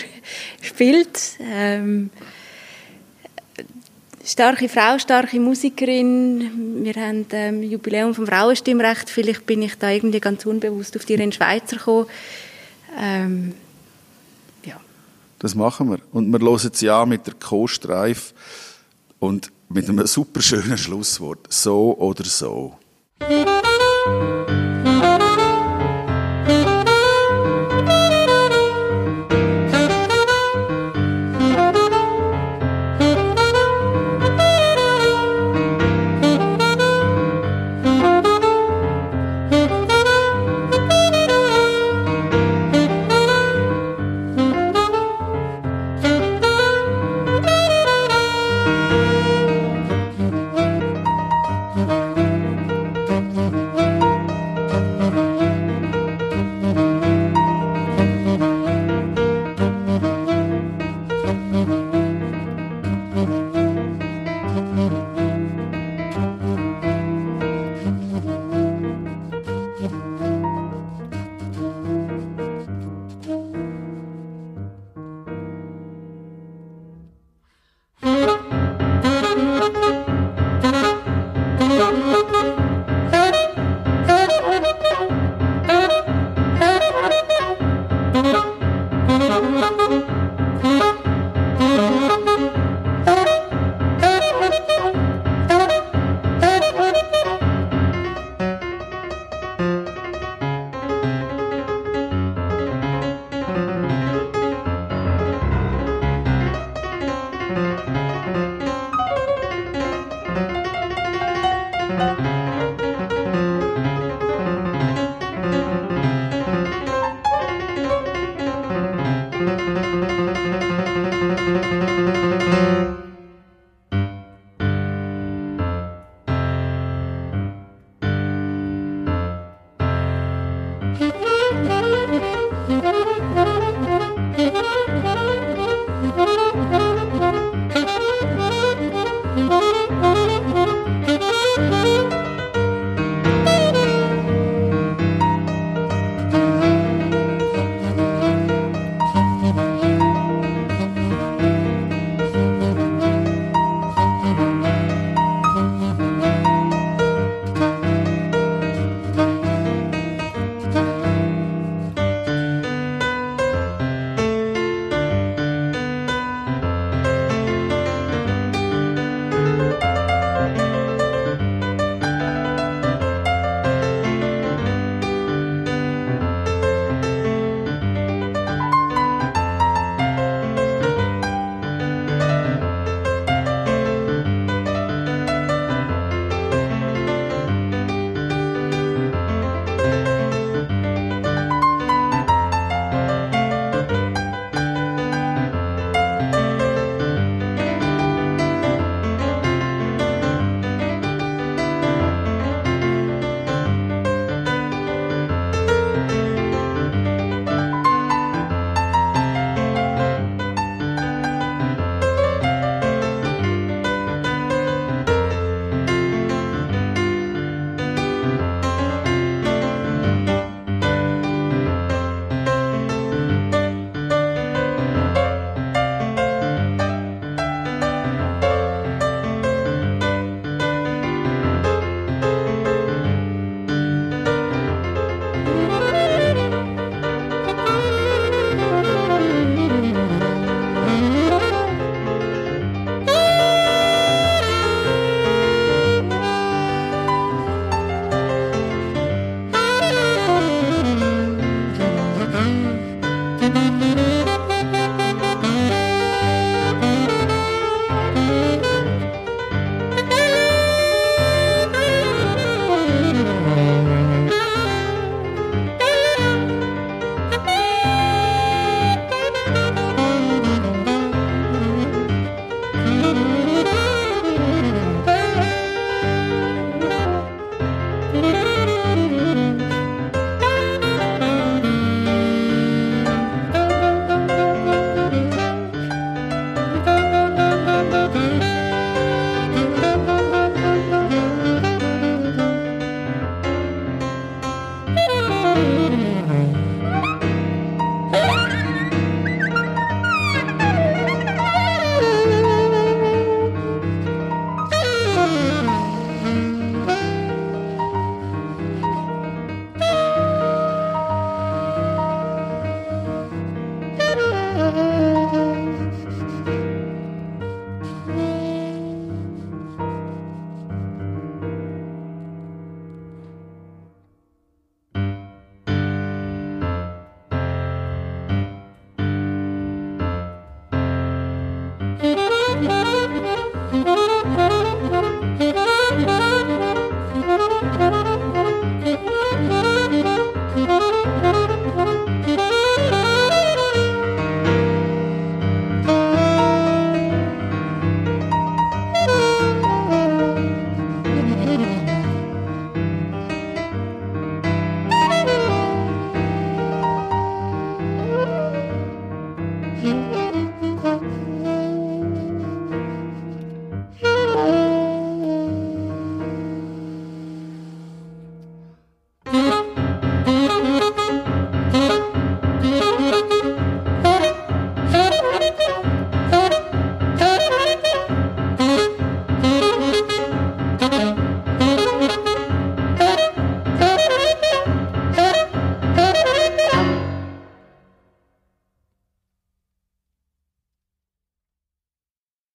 spielt. Ähm, starke Frau, starke Musikerin. Wir haben ähm, Jubiläum vom Frauenstimmrecht. Vielleicht bin ich da irgendwie ganz unbewusst auf die in Schweizer gekommen. Ähm.
Das machen wir. Und wir hören sie an mit der Co-Streif und mit einem super schönen Schlusswort. So oder so.